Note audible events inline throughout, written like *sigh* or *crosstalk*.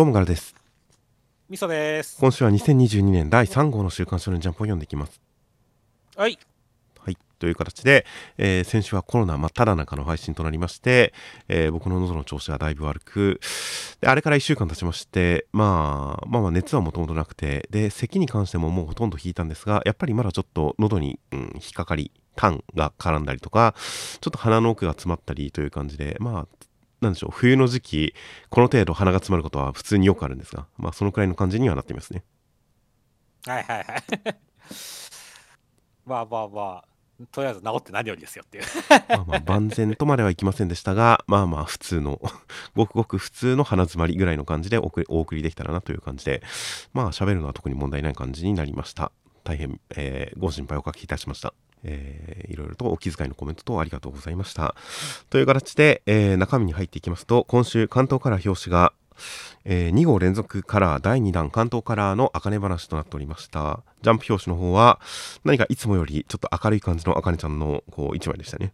どうもガラです。みそです。今週は2022年第3号の週刊少年ジャンプを読んでいきます。はい。はい。という形で、えー先週はコロナ真っ只中の配信となりまして、えー僕の喉の調子がだいぶ悪く、であれから1週間経ちまして、まあ、まあまあ熱はもともとなくて、で、咳に関してももうほとんど引いたんですが、やっぱりまだちょっと喉に、うん、引っかかり、痰が絡んだりとか、ちょっと鼻の奥が詰まったりという感じで、まあ、なんでしょう、冬の時期、この程度鼻が詰まることは普通によくあるんですが、まあ、そのくらいの感じにはなっていますね。はいはいはい。*laughs* まあまあまあ、とりあえず治って何よりですよっていう。*laughs* まあまあ万全とまではいきませんでしたが、まあまあ普通の、*laughs* ごくごく普通の鼻詰まりぐらいの感じでお送りできたらなという感じで、まあ喋るのは特に問題ない感じになりました。大変、えーご心配おかけいたしました。えーいろいろとお気遣いのコメントとありがとうございました。という形で、えー中身に入っていきますと、今週関東カラー表紙が、え2号連続カラー第2弾関東カラーの茜話となっておりました。ジャンプ表紙の方は、何かいつもよりちょっと明るい感じの茜ちゃんのこう一枚でしたね。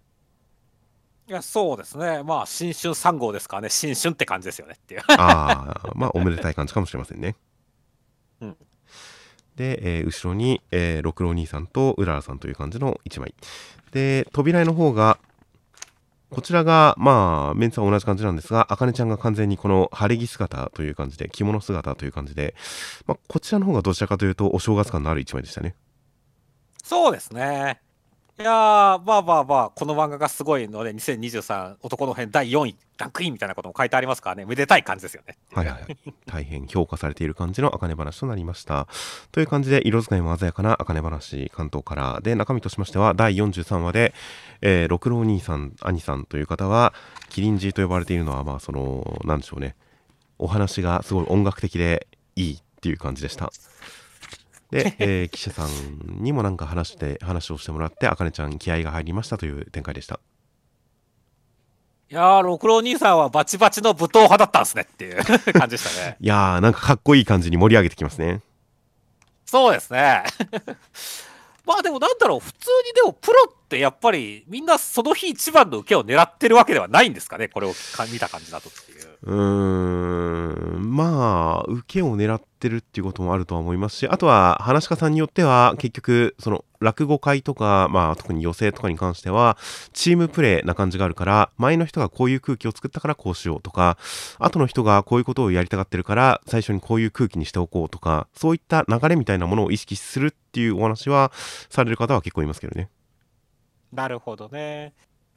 いや、そうですね。まあ、新春3号ですからね、新春って感じですよねっていう。ああ、まあおめでたい感じかもしれませんね。うんで、えー後ろに、えー六郎兄さんとうららさんという感じの1枚。で、扉絵の方が、こちらが、まあ、メンツは同じ感じなんですが、あかねちゃんが完全にこの晴れ着姿という感じで、着物姿という感じで、まあ、こちらの方がどちらかというと、お正月感のある1枚でしたね。そうですね。いやー、まあまあまあ、この漫画がすごいので、2023男の編第4位、ランクインみたいなことも書いてありますからね、めでたい感じですよね。はいはいはい。大変評価されている感じの茜話となりました。という感じで、色使いも鮮やかな茜話、関東から。で、中身としましては、第43話で、えー六郎兄さん、兄さんという方は、キリンジーと呼ばれているのは、まあ、その、なんでしょうね。お話がすごい音楽的でいいっていう感じでした。で、*laughs* えー記者さんにもなんか話して、話をしてもらって、茜ちゃん気合が入りましたという展開でした。いやー、六郎兄さんはバチバチの武闘派だったんですねっていう *laughs* 感じでしたね。いやー、なんかかっこいい感じに盛り上げてきますね。そうですね。*laughs* まあでもなんだろう、普通にでもプロってやっぱりみんなその日一番の受けを狙ってるわけではないんですかね、これをか見た感じだとっていう。うーんまあ受けを狙ってるっていうこともあるとは思いますしあとは話し家さんによっては結局その落語会とか、まあ、特に寄席とかに関してはチームプレーな感じがあるから前の人がこういう空気を作ったからこうしようとか後の人がこういうことをやりたがってるから最初にこういう空気にしておこうとかそういった流れみたいなものを意識するっていうお話はされる方は結構いますけどね。なるほどね。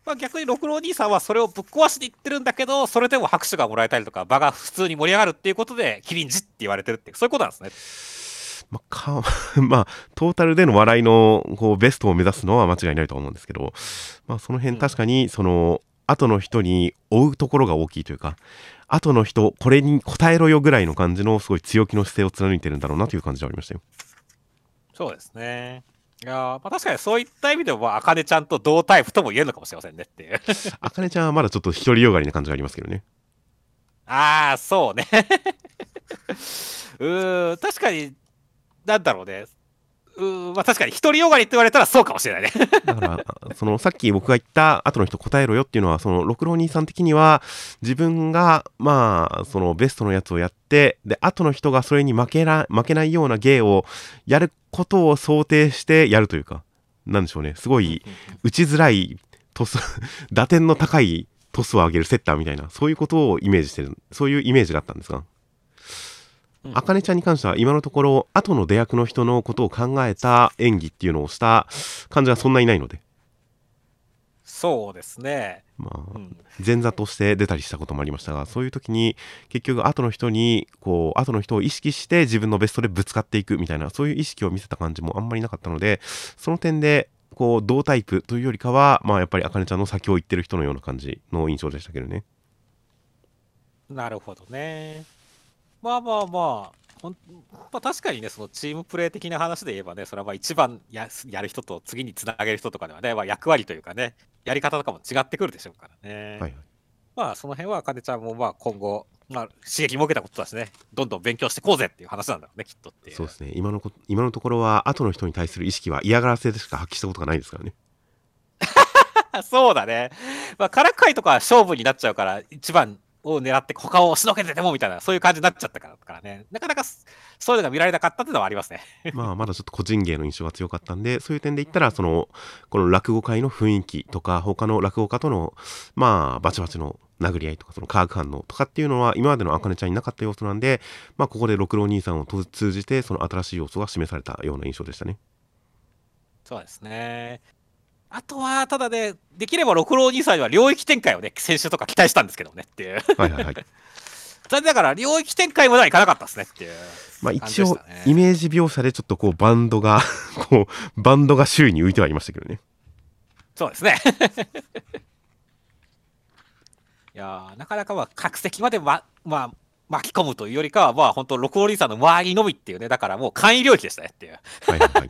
まあ逆に六郎兄さんはそれをぶっ壊しにいってるんだけど、それでも拍手がもらえたりとか、場が普通に盛り上がるっていうことで、キリンジって言われてるってそういうことなんですね。まあ、か *laughs* まあ、トータルでの笑いのこうベストを目指すのは間違いないと思うんですけど、まあ、その辺うん確かに、その、後の人に追うところが大きいというか、後の人、これに応えろよぐらいの感じのすごい強気の姿勢を貫いてるんだろうなという感じはありましたよ。そうですね。いやーまあ確かにそういった意味でも、まあ、あかねちゃんと同タイプとも言えるのかもしれませんねっていう。*laughs* あかねちゃんはまだちょっと独りよがりな感じがありますけどね。ああ、そうね。*laughs* うーん、確かに、なんだろうね。う、まあ確かに、独りよがりって言われたらそうかもしれないね。だから、そのさっき僕が言った後の人答えろよっていうのは、その六郎兄さん的には自分がまあそのベストのやつをやって、で後の人がそれに負けな負けないような芸をやることを想定してやるというか、なんでしょうね、すごい打ちづらいトス、打点の高いトスを上げるセッターみたいな、そういうことをイメージしてる、そういうイメージがあったんですが。うんあかねちゃんに関しては今のところ後の出役の人のことを考えた演技っていうのをした感じはそんなにないので、そうですね。まあう、ん。前座として出たりしたこともありましたがそういう時に結局後の人にこう後の人を意識して自分のベストでぶつかっていくみたいなそういう意識を見せた感じもあんまりなかったのでその点でこう同タイプというよりかはまあやっぱりあかねちゃんの先を行ってる人のような感じの印象でしたけどねなるほどね。まあまあまあ、ほんまあ、確かにね、そのチームプレー的な話で言えばね、それはまあ一番ややる人と次につなげる人とかではね、まあ、役割というかね、やり方とかも違ってくるでしょうからね。はいはいまあその辺はあかねちゃんもまあ今後、まあ、刺激も受けたことだしね、どんどん勉強してこうぜっていう話なんだろうね、きっとって。そうですね今のこ今のところは後の人に対する意識は嫌がらせでしか発揮したことがないですからね *laughs* そうだね。まあ、からかいとか勝負になっちゃうから、一番を狙って他を押しのけててもみたいな、そういう感じになっちゃったからからね、なかなかそういうのが見られなかったっていうのはありますね。*laughs* まあ、まだちょっと個人芸の印象が強かったんで、そういう点で言ったら、その、この落語界の雰囲気とか、他の落語家との、まあ、バチバチの殴り合いとか、その化学反応とかっていうのは、今までのあかねちゃんになかった要素なんで、まあ、ここで六郎兄さんを通じて、その新しい要素が示されたような印象でしたね。そうですね。あとは、ただね、できれば六郎兄さんには領域展開をね、先週とか期待したんですけどねっていう。はいはいはい。*laughs* 残念ながら領域展開まではいかなかったですねっていう、まあ一応、イメージ描写でちょっとこうバンドが *laughs* こう、バンドが周囲に浮いてはいましたけどね。そうですね。*laughs* いやなかなかまあ、客席までま、まあ、巻き込むというよりかは、まあ本当、六王リーさんの周りのみっていうね、だからもう簡易領域でしたねっていう。はいはい、はい。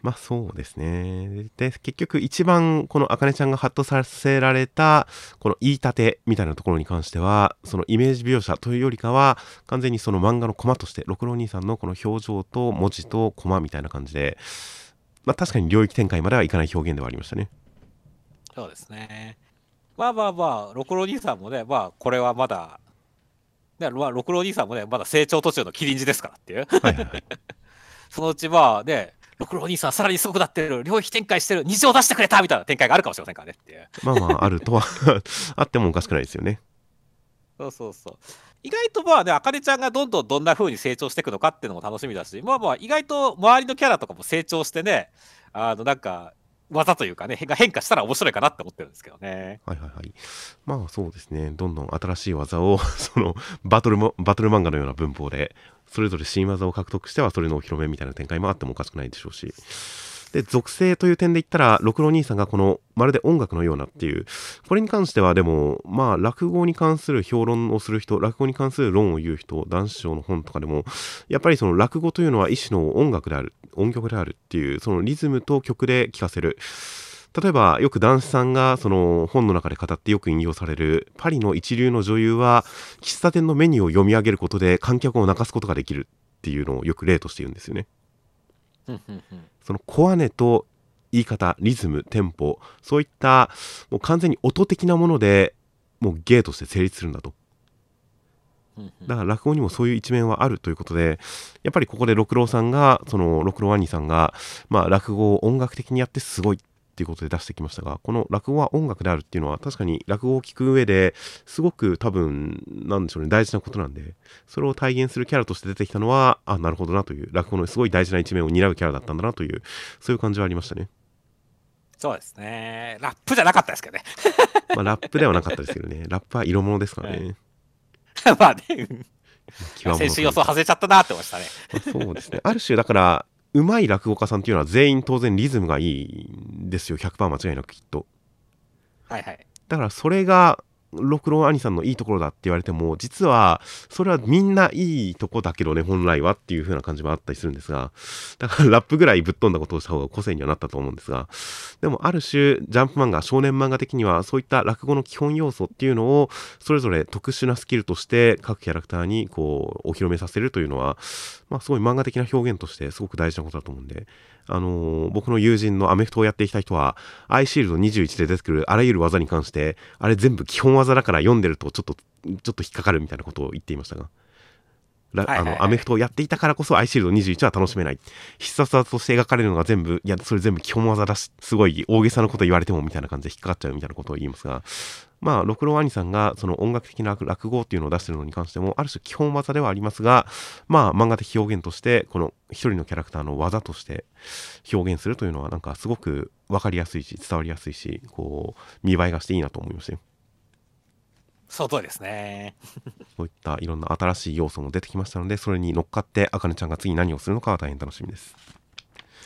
まあそうですね。で、結局一番このあかねちゃんがハッとさせられた、この言い立てみたいなところに関しては、そのイメージ描写というよりかは、完全にその漫画のコマとして、六郎兄さんのこの表情と文字とコマみたいな感じで、まあ確かに領域展開まではいかない表現ではありましたね。そうですね。まあまあまあ、六郎兄さんもね、まあこれはまだまあ六郎兄さんもね、まだ成長途中のキリンジですからっていう。はいはい、*laughs* そのうちまあね、六郎兄さんさらにすごくなってる、領域展開してる、虹を出してくれたみたいな展開があるかもしれませんからねっていう。まあまあ、あるとは *laughs* あってもおかしくないですよね。そうそうそう。意外とまあね、あかねちゃんがどんどんどんな風に成長していくのかっていうのも楽しみだし、まあまあ、意外と周りのキャラとかも成長してね、あの、なんか、技というかね、が変化したら面白いかなって思ってるんですけどね。はいはいはい。まあそうですね、どんどん新しい技を *laughs* そのバトルも、バトル漫画のような文法で、それぞれ新技を獲得してはそれのお披露目みたいな展開もあってもおかしくないでしょうし。で、属性という点で言ったら、六郎兄さんがこの、まるで音楽のようなっていう、これに関してはでも、まあ、落語に関する評論をする人、落語に関する論を言う人、男子賞の本とかでも、やっぱりその落語というのは一種の音楽である、音曲であるっていう、そのリズムと曲で聴かせる。例えばよく男子さんがその本の中で語ってよく引用されるパリの一流の女優は喫茶店のメニューを読み上げることで観客を泣かすことができるっていうのをよく例として言うんですよね。そのコアネと言い方、リズム、テンポ、そういったもう完全に音的なものでもう芸として成立するんだと。だから落語にもそういう一面はあるということで、やっぱりここで六郎さんが、その六郎兄さんが、まあ落語を音楽的にやってすごいっていうことで出してきましたが、この落語は音楽であるっていうのは確かに落語を聴く上ですごく多分、なんでしょうね、大事なことなんで、それを体現するキャラとして出てきたのは、あ、なるほどなという、落語のすごい大事な一面を担うキャラだったんだなという、そういう感じはありましたね。そうですね。ラップじゃなかったですけどね。*laughs* まあ、ラップではなかったですけどね。*laughs* ラップは色物ですからね。*laughs* まあね。先週予想外れちゃったなって思いましたね。そうですね。ある種、だから、うまい落語家さんっていうのは全員当然リズムがいいんですよ。100%間違いなくきっと。はいはい。だからそれが六郎兄さんのいいところだって言われても、実は、それはみんないいとこだけどね、本来はっていう風な感じもあったりするんですが、だからラップぐらいぶっ飛んだことをした方が個性にはなったと思うんですが、でもある種、ジャンプ漫画、少年漫画的には、そういった落語の基本要素っていうのを、それぞれ特殊なスキルとして各キャラクターにこう、お披露目させるというのは、まあ、すごい漫画的な表現としてすごく大事なことだと思うんで、あのー、僕の友人のアメフトをやってきた人は、アイシールド21で出てくるあらゆる技に関して、あれ全部基本技だから読んでるとちょっと、ちょっと引っかかるみたいなことを言っていましたが。あのアメフトをやっていたからこそアイシールド21は楽しめない必殺技として描かれるのが全部いやそれ全部基本技だしすごい大げさなこと言われてもみたいな感じで引っかかっちゃうみたいなことを言いますがまあ六郎兄さんがその音楽的な落語っていうのを出してるのに関してもある種基本技ではありますがまあ漫画的表現としてこの一人のキャラクターの技として表現するというのはなんかすごく分かりやすいし伝わりやすいしこう見栄えがしていいなと思いましたよ。その通りですね。そういったいろんな新しい要素も出てきましたので、それに乗っかって、あかねちゃんが次何をするのかは大変楽しみです。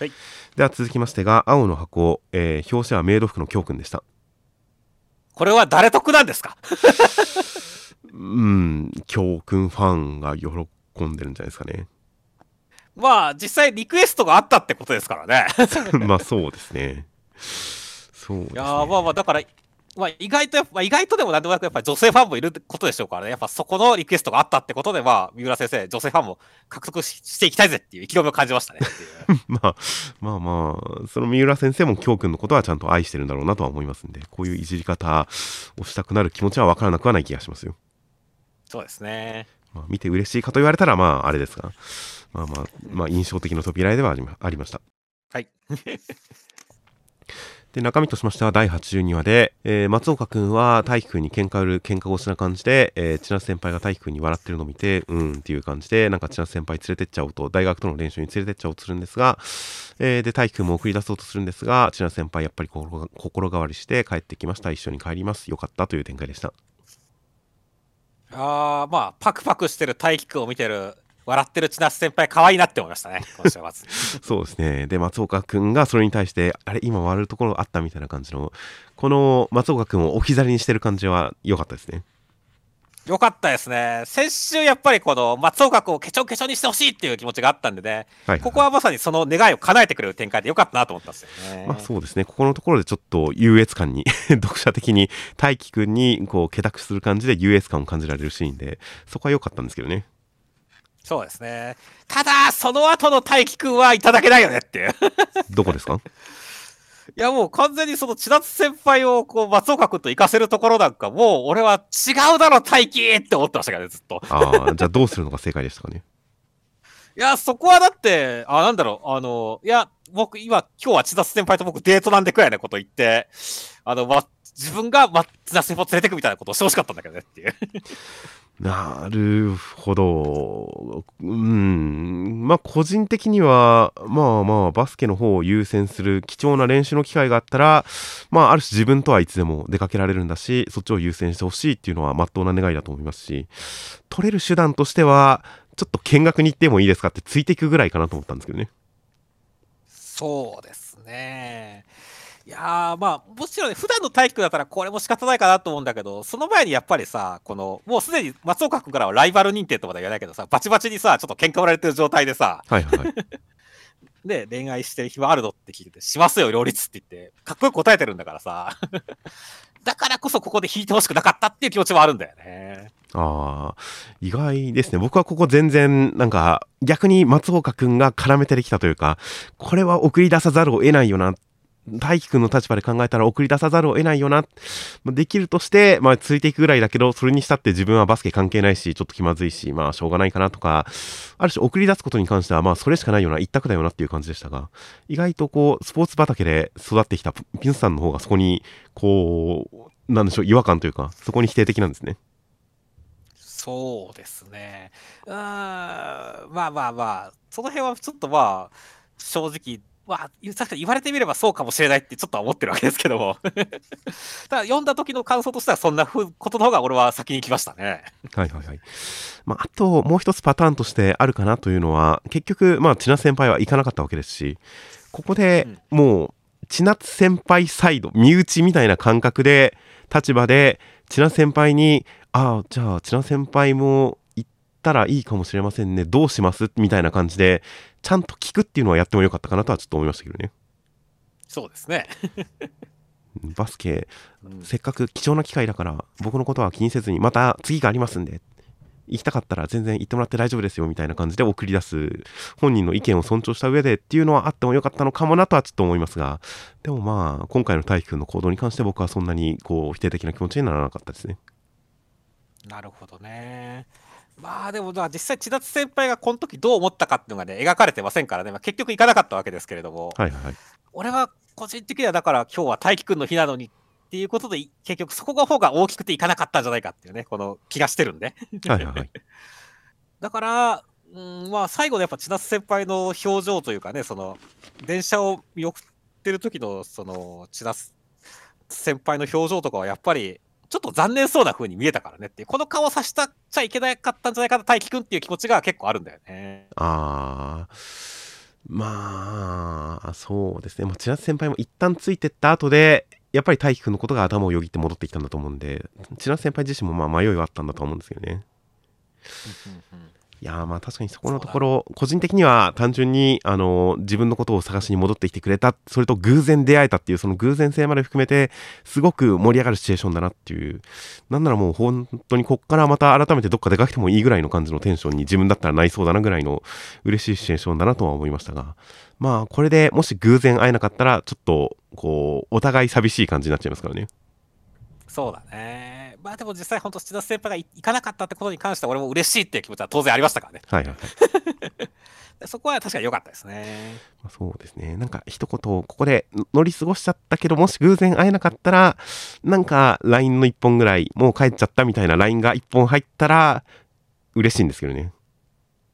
はい。では続きましてが、青の箱、えー、表紙はメイド服の教訓でした。これは誰得なんですか？うん、教訓ファンが喜んでるんじゃないですかね。まあ、実際リクエストがあったってことですからね。*laughs* まあ、そうですね。そうね。いやまあまあ、だから、まあ、意外とやっぱ、意外とでもなんでもなくやっぱり女性ファンもいることでしょうからね。やっぱそこのリクエストがあったってことで、まあ、三浦先生、女性ファンも獲得していきたいぜっていう意気込みを感じましたね。*laughs* まあ、まあまあ、その三浦先生も京君のことはちゃんと愛してるんだろうなとは思いますんで、こういういじり方をしたくなる気持ちはわからなくはない気がしますよ。そうですね。まあ、見て嬉しいかと言われたら、まあ、あれですが、まあまあ、まあ、印象的な扉絵ではありまありました。はい。*laughs* で、中身としましては第82話で、えー松岡くんは大輝くんに喧嘩売る喧嘩腰な感じで、えー千夏先輩が大輝くんに笑ってるのを見て、うんっていう感じで、なんか千夏先輩連れてっちゃおうと、大学との練習に連れてっちゃおうとするんですが、えーで、大輝くんも送り出そうとするんですが、千夏先輩やっぱり心心変わりして帰ってきました。一緒に帰ります。よかったという展開でした。ああ、まあ、パクパクしてる大輝くんを見てる、笑ってる千夏先輩、可愛いなって思いましたね、今週はまず。*laughs* そうですね。で、松岡くんがそれに対して、あれ、今割るところあったみたいな感じの、この松岡くんを置き去りにしてる感じは良かったですね。よかったですね。先週、やっぱりこの松岡君をケチョンケチョンにしてほしいっていう気持ちがあったんでね、はい、ここはまさにその願いを叶えてくれる展開でよかったなと思ったんですよね。まあそうですね。ここのところでちょっと優越感に *laughs* 読者的に大輝くんにこう、気託する感じで優越感を感じられるシーンで、そこは良かったんですけどね。そうですね。ただ、その後の大輝くんはいただけないよねっていう。どこですか？*laughs* いやもう完全にその千夏先輩をこう松岡君と行かせるところなんかもう俺は違うだろ大輝って思ってましたからねずっと。ああ、じゃあどうするのが正解でしたかね？いやそこはだってあなんだろうあのいや僕今今日は千夏先輩と僕デートなんでくらいなこと言ってあの、ま、自分が、ま、千夏先輩を連れてくみたいなことをしてほしかったんだけどねっていう。なるほど。うん。まあ、個人的には、まあまあ、バスケの方を優先する貴重な練習の機会があったら、まあ、ある種自分とはいつでも出かけられるんだし、そっちを優先してほしいっていうのは真っ当な願いだと思いますし、取れる手段としては、ちょっと見学に行ってもいいですかってついていくぐらいかなと思ったんですけどね。そうですね。いやーまあもちろんね普段の体育だったらこれも仕方ないかなと思うんだけどその前にやっぱりさこのもうすでに松岡君からはライバル認定とまでは言わないけどさバチバチにさちょっと喧嘩売られてる状態でさはいはいはい。で *laughs* 恋愛してる暇あるのって聞いてしますよ両立って言ってかっこよく答えてるんだからさ *laughs* だからこそここで引いてほしくなかったっていう気持ちもあるんだよねああ、意外ですね。僕はここ全然、なんか、逆に松岡くんが絡めてきたというか、これは送り出さざるを得ないよな。大輝くんの立場で考えたら送り出さざるを得ないよな。できるとして、まあ、ついていくぐらいだけど、それにしたって自分はバスケ関係ないし、ちょっと気まずいし、まあ、しょうがないかなとか、ある種送り出すことに関しては、まあ、それしかないような、一択だよなっていう感じでしたが、意外とこう、スポーツ畑で育ってきたピンスさんの方がそこに、こう、なんでしょう、違和感というか、そこに否定的なんですね。そうですねうーんまあまあまあその辺はちょっとまあ正直まあ、確かに言われてみればそうかもしれないってちょっとは思ってるわけですけども。*laughs* ただ読んだ時の感想としてはそんなことの方が俺は先に来ましたね。はいはいはい。まあ、あと、もう一つパターンとしてあるかなというのは、結局、まあ、千奈先輩は行かなかったわけですし、ここでもう、千夏先輩サイド、身内みたいな感覚で、立場で、千奈先輩に、ああ、じゃあ、千奈先輩も行ったらいいかもしれませんね、どうします？みたいな感じで、ちゃんと聞くっていうのはやってもよかったかなとはちょっと思いましたけどね。そうですね、*laughs* バスケ、うん。せっかく貴重な機会だから、僕のことは気にせずに、また次がありますんで、行きたかったら全然行ってもらって大丈夫ですよみたいな感じで送り出す、本人の意見を尊重した上でっていうのはあってもよかったのかもなとはちょっと思いますが、でもまあ、今回の大輝くんの行動に関して僕はそんなにこう否定的な気持ちにならなかったですね。なるほどねまあでもまあ実際千夏先輩がこの時どう思ったかっていうのがね描かれてませんからね、まあ、結局行かなかったわけですけれども、はいはいはい。俺は個人的にはだから今日は大輝くんの日なのにっていうことで結局そこが方が大きくていかなかったんじゃないかっていうねこの気がしてるんではいはいはい。*laughs* だからうんまあ最後のやっぱ千夏先輩の表情というかねその電車を見送ってる時のその千夏先輩の表情とかはやっぱりちょっと残念そうな風に見えたからねっていうこの顔をさせたちゃいけなかったんじゃないかな大輝くんっていう気持ちが結構あるんだよね。あー、まあ、そうですね。まあ、千夏先輩も一旦ついてった後で、やっぱり大輝くんのことが頭をよぎって戻ってきたんだと思うんで、千夏先輩自身もまあ迷いはあったんだと思うんですよね。いやーまあ確かにそこのところ、個人的には単純に、あのー自分のことを探しに戻ってきてくれた、それと偶然出会えたっていう、その偶然性まで含めて、すごく盛り上がるシチュエーションだなっていう、なんならもう本当にこっからまた改めてどっか出かけてもいいぐらいの感じのテンションに自分だったらなりそうだなぐらいの嬉しいシチュエーションだなとは思いましたが、まあこれでもし偶然会えなかったら、ちょっとこう、お互い寂しい感じになっちゃいますからね。そうだね。まあでも実際、本当、七田先輩が行かなかったってことに関しては、俺も嬉しいっていう気持ちは当然ありましたからね。はいはいはい。*laughs* そこは確かに良かったですね。まあ、そうですね。なんか一言、ここで乗り過ごしちゃったけど、もし偶然会えなかったら、なんか LINE の1本ぐらい、もう帰っちゃったみたいな LINE が1本入ったら、嬉しいんですけどね。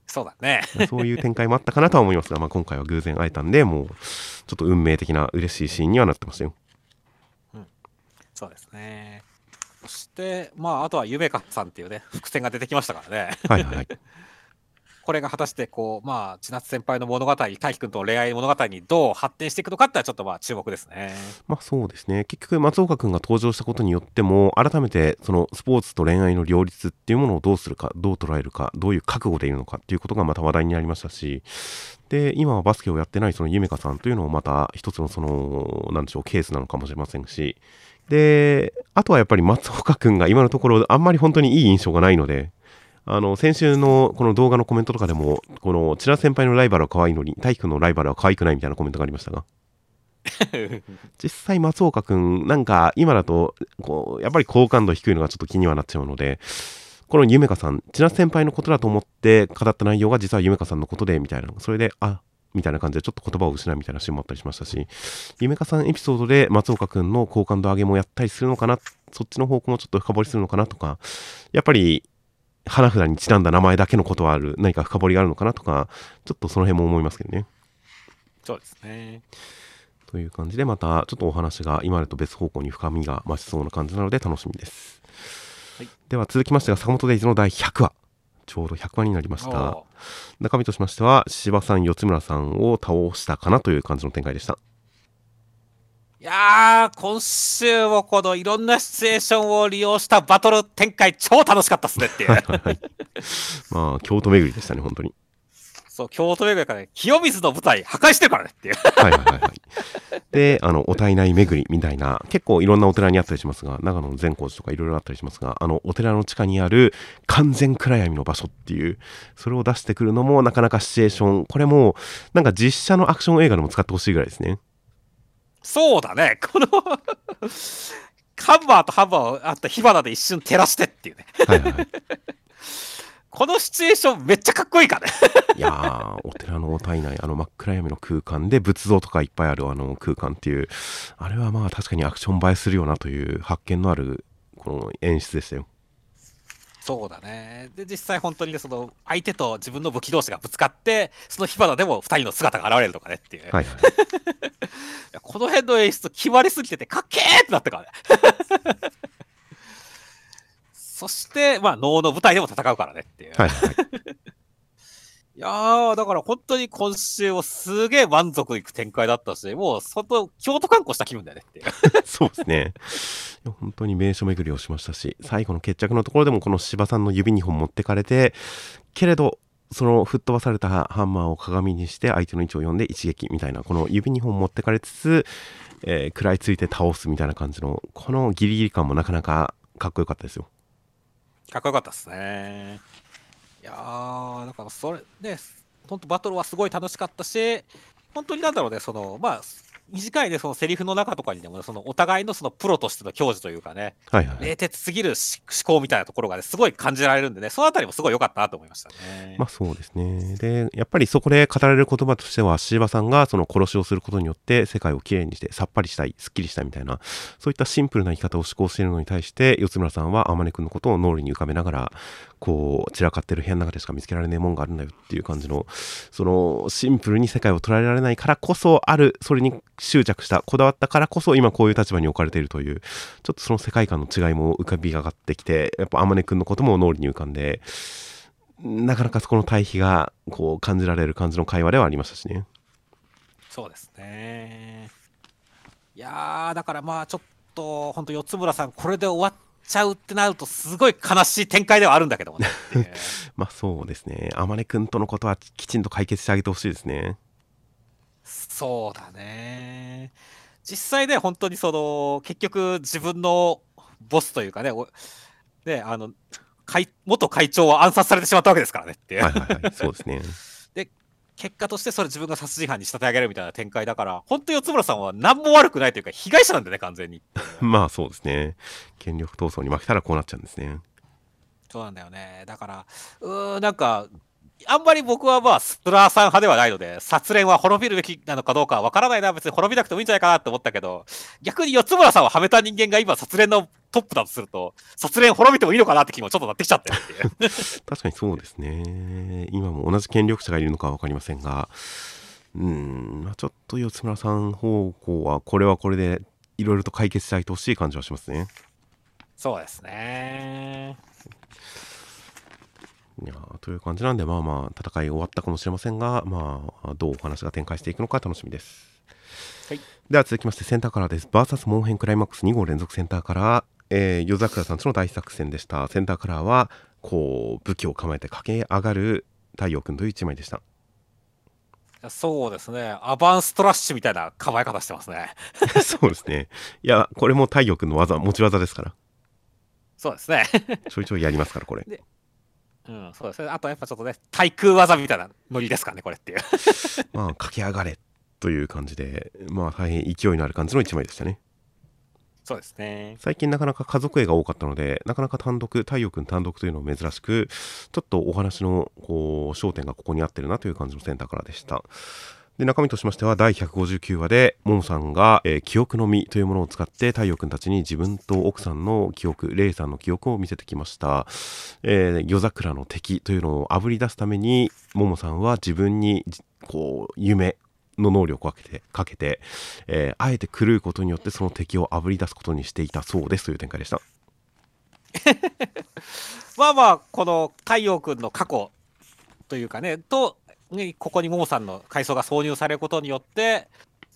そうだね。そういう展開もあったかなとは思いますが、まあ、今回は偶然会えたんで、もう、ちょっと運命的な嬉しいシーンにはなってましたよ。そうですね。そして、まあ、あとは夢かさんっていうね、伏線が出てきましたからね。はいはいはい。*laughs* これが果たして、こう、まあ、千夏先輩の物語、大輝くんとの恋愛物語にどう発展していくのかってちょっとまあ、注目ですね。まあそうですね。結局、松岡君が登場したことによっても、改めて、そのスポーツと恋愛の両立っていうものをどうするか、どう捉えるか、どういう覚悟でいるのかっていうことがまた話題になりましたし、で、今はバスケをやってないその夢香さんというのもまた一つのその、なんでしょう、ケースなのかもしれませんし、で、あとはやっぱり松岡君が今のところあんまり本当にいい印象がないので、あの、先週のこの動画のコメントとかでも、この、千奈先輩のライバルは可愛いのに、大輝くんのライバルは可愛くないみたいなコメントがありましたが、*laughs* 実際松岡くん、なんか今だと、こう、やっぱり好感度低いのがちょっと気にはなっちゃうので、この夢香さん、千奈先輩のことだと思って語った内容が実は夢香さんのことで、みたいな、それで、あ、みたいな感じでちょっと言葉を失うみたいなシーンもあったりしましたし、夢香さんエピソードで松岡くんの好感度上げもやったりするのかな、そっちの方向もちょっと深掘りするのかなとか、やっぱり、花札にちなんだ名前だけのことはある、何か深掘りがあるのかなとか、ちょっとその辺も思いますけどね。そうですね。という感じでまたちょっとお話が今までと別方向に深みが増しそうな感じなので楽しみです、はいでは続きましてが坂本デイズの第100話ちょうど100話になりました。お中身としましては柴さん四村さんを倒したかなという感じの展開でした。いやー、今週もこのいろんなシチュエーションを利用したバトル展開、超楽しかったっすねっていう。*laughs* まあ京都巡りでしたね本当にそう、京都巡りからね、清水の舞台破壊してるからねっていう。はいはいはいはいであのお体内巡りみたいな結構いろんなお寺にあったりしますが長野の善光寺とかいろいろあったりしますがあのお寺の地下にある完全暗闇の場所っていうそれを出してくるのもなかなかシチュエーションこれもなんか実写のアクション映画でも使ってほしいぐらいですねそうだね、このハンマーとハンマーをあった火花で一瞬照らしてっていうね。はいはいはいこのシチュエーションめっちゃかっこいいからね。*laughs* いやーお寺のお体内あの真っ暗闇の空間で仏像とかいっぱいあるあの空間っていうあれはまあ確かにアクション映えするよなという発見のあるこの演出でしたよそうだね。で、実際本当にね、その相手と自分の武器同士がぶつかって、その火花でも二人の姿が現れるとかねっていう。はいはい *laughs* この辺の演出決まりすぎててかっけーってなったからね。そして、まあ、能の舞台でも戦うからねっていう。はいはいはい *laughs* いやー、だから本当に今週はすげえ満足いく展開だったし、もう相当京都観光した気分だよねっていう。*laughs* そうですね。本当に名所巡りをしましたし、最後の決着のところでもこの芝さんの指2本持ってかれて、けれど、その吹っ飛ばされたハンマーを鏡にして相手の位置を読んで一撃みたいな、この指2本持ってかれつつ、えー食らいついて倒すみたいな感じの、このギリギリ感もなかなかかっこよかったですよ。かっこよかったっすね。いやー、だからそれで、本当バトルはすごい楽しかったし、本当になんだろうね、その、まあ、短いね、そのセリフの中とかにでもね、そのお互いのそのプロとしての教授というかね、はいはいはい。冷徹すぎる思考みたいなところがね、すごい感じられるんでね、そのあたりもすごい良かったなと思いましたね。まあそうですね。で、やっぱりそこで語られる言葉としては、椎葉さんがその殺しをすることによって世界をきれいにしてさっぱりしたい、すっきりしたいみたいな、そういったシンプルな生き方を思考しているのに対して、四村さんは天音くんのことを脳裏に浮かべながら、こう、散らかってる部屋の中でしか見つけられないもんがあるんだよっていう感じの、そのシンプルに世界を捉えられないからこそある、それに執着した、こだわったからこそ今こういう立場に置かれているという、ちょっとその世界観の違いも浮かび上がってきて、やっぱ天音くんのことも脳裏に浮かんで、なかなかそこの対比がこう感じられる感じの会話ではありましたしね。そうですね。いや、だからまあちょっと、本当四つ村さん、これで終わっちゃうってなると、すごい悲しい展開ではあるんだけどもね。*laughs* まあそうですね。天音くんとのことはきちんと解決してあげてほしいですね。そうだね。実際ね、本当にその、結局自分のボスというかね、おね、あの、会元会長は暗殺されてしまったわけですからねっていう。はいはいはい。そうですね。結果としてそれ自分が殺人犯に仕立て上げるみたいな展開だから、本当四村さんは何も悪くないというか、被害者なんだよね、完全に。*laughs* まあそうですね。権力闘争に負けたらこうなっちゃうんですね。そうなんだよね。だから、うーん、なんか、あんまり僕はまあ、スプラーさん派ではないので、殺練は滅びるべきなのかどうかは分からないな、別に滅びなくてもいいんじゃないかなって思ったけど、逆に四つ村さんをはめた人間が今、殺練のトップだとすると、殺練滅びてもいいのかなって気もちょっとなってきちゃったよっていう。*laughs* 確かにそうですね。今も同じ権力者がいるのかは分かりませんが、うん、まあ、ちょっと四つ村さん方向は、これはこれで、いろいろと解決したいとほしい感じはしますね。そうですね。いやーという感じなんで、まあまあ、戦い終わったかもしれませんが、まあ、どうお話が展開していくのか楽しみです。はいでは続きまして、センターカラーです。バーサスモンヘンクライマックス2号連続センターカラー、えー、夜桜さんとの大作戦でした。センターカラーは、こう、武器を構えて駆け上がる太陽君という一枚でした。そうですね。アバンストラッシュみたいな構え方してますね。*laughs* そうですね。いや、これも太陽君の技、持ち技ですから。そうですね。*laughs* ちょいちょいやりますから、これ。うん、そうですね。あとやっぱちょっとね、対空技みたいなノリですからね、これっていう。*laughs* まあ、駆け上がれという感じで、まあ、大変勢いのある感じの一枚でしたね。そうですね。最近なかなか家族絵が多かったので、なかなか単独、太陽君単独というのも珍しく、ちょっとお話のこう焦点がここに合ってるなという感じのセンターからでした。で中身としましては第159話でももさんが、えー記憶の実というものを使って太陽君たちに自分と奥さんの記憶レイさんの記憶を見せてきました、えー夜桜の敵というのをあぶり出すためにももさんは自分にこう夢の能力をかけてかけて、えーあえて狂うことによってその敵をあぶり出すことにしていたそうです。という展開でした。*laughs* まあまあ、この太陽君の過去というかね、と、ねここにももさんの階層が挿入されることによって、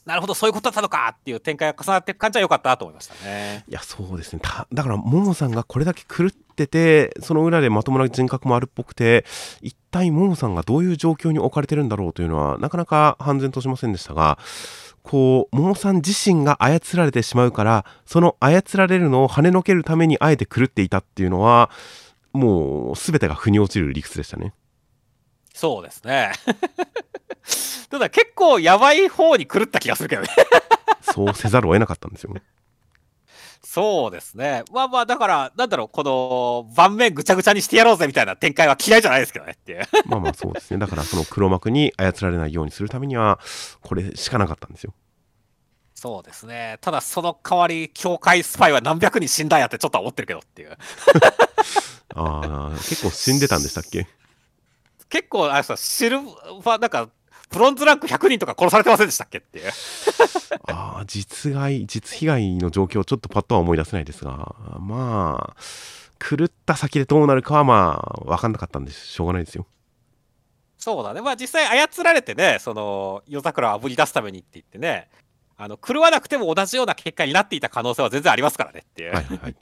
なるほど、そういうことだったのかっていう展開が重なっていく感じは良かったなと思いましたね。いやそうですねだからももさんがこれだけ狂っててその裏でまともな人格もあるっぽくて一体ももさんがどういう状況に置かれてるんだろうというのはなかなか判然としませんでしたがこうももさん自身が操られてしまうからその操られるのを跳ねのけるためにあえて狂っていたっていうのはもう全てが腑に落ちる理屈でしたね。そうですね。*laughs* ただ結構やばい方に狂った気がするけどね。*laughs* そうせざるを得なかったんですよ。そうですね。まあまあ、だから、なんだろう、この盤面ぐちゃぐちゃにしてやろうぜみたいな展開は嫌いじゃないですけどねっていう。*laughs* まあまあそうですね。だからその黒幕に操られないようにするためにはこれしかなかったんですよ。そうですね。ただその代わり、教会スパイは何百人死んだんやってちょっとは思ってるけどっていう。ああ結構死んでたんでしたっけ？結構、あれさ、シルバー、なんか、ブロンズランク100人とか殺されてませんでしたっけっていう。*laughs* ああ実害実被害の状況ちょっとパッとは思い出せないですがまあ狂った先でどうなるかはまあ分かんなかったんでしょうがないですよそうだね。まあ実際操られてね、その、夜桜をあぶり出すためにって言ってね、あの、狂わなくても同じような結果になっていた可能性は全然ありますからねっていう。はいはいはい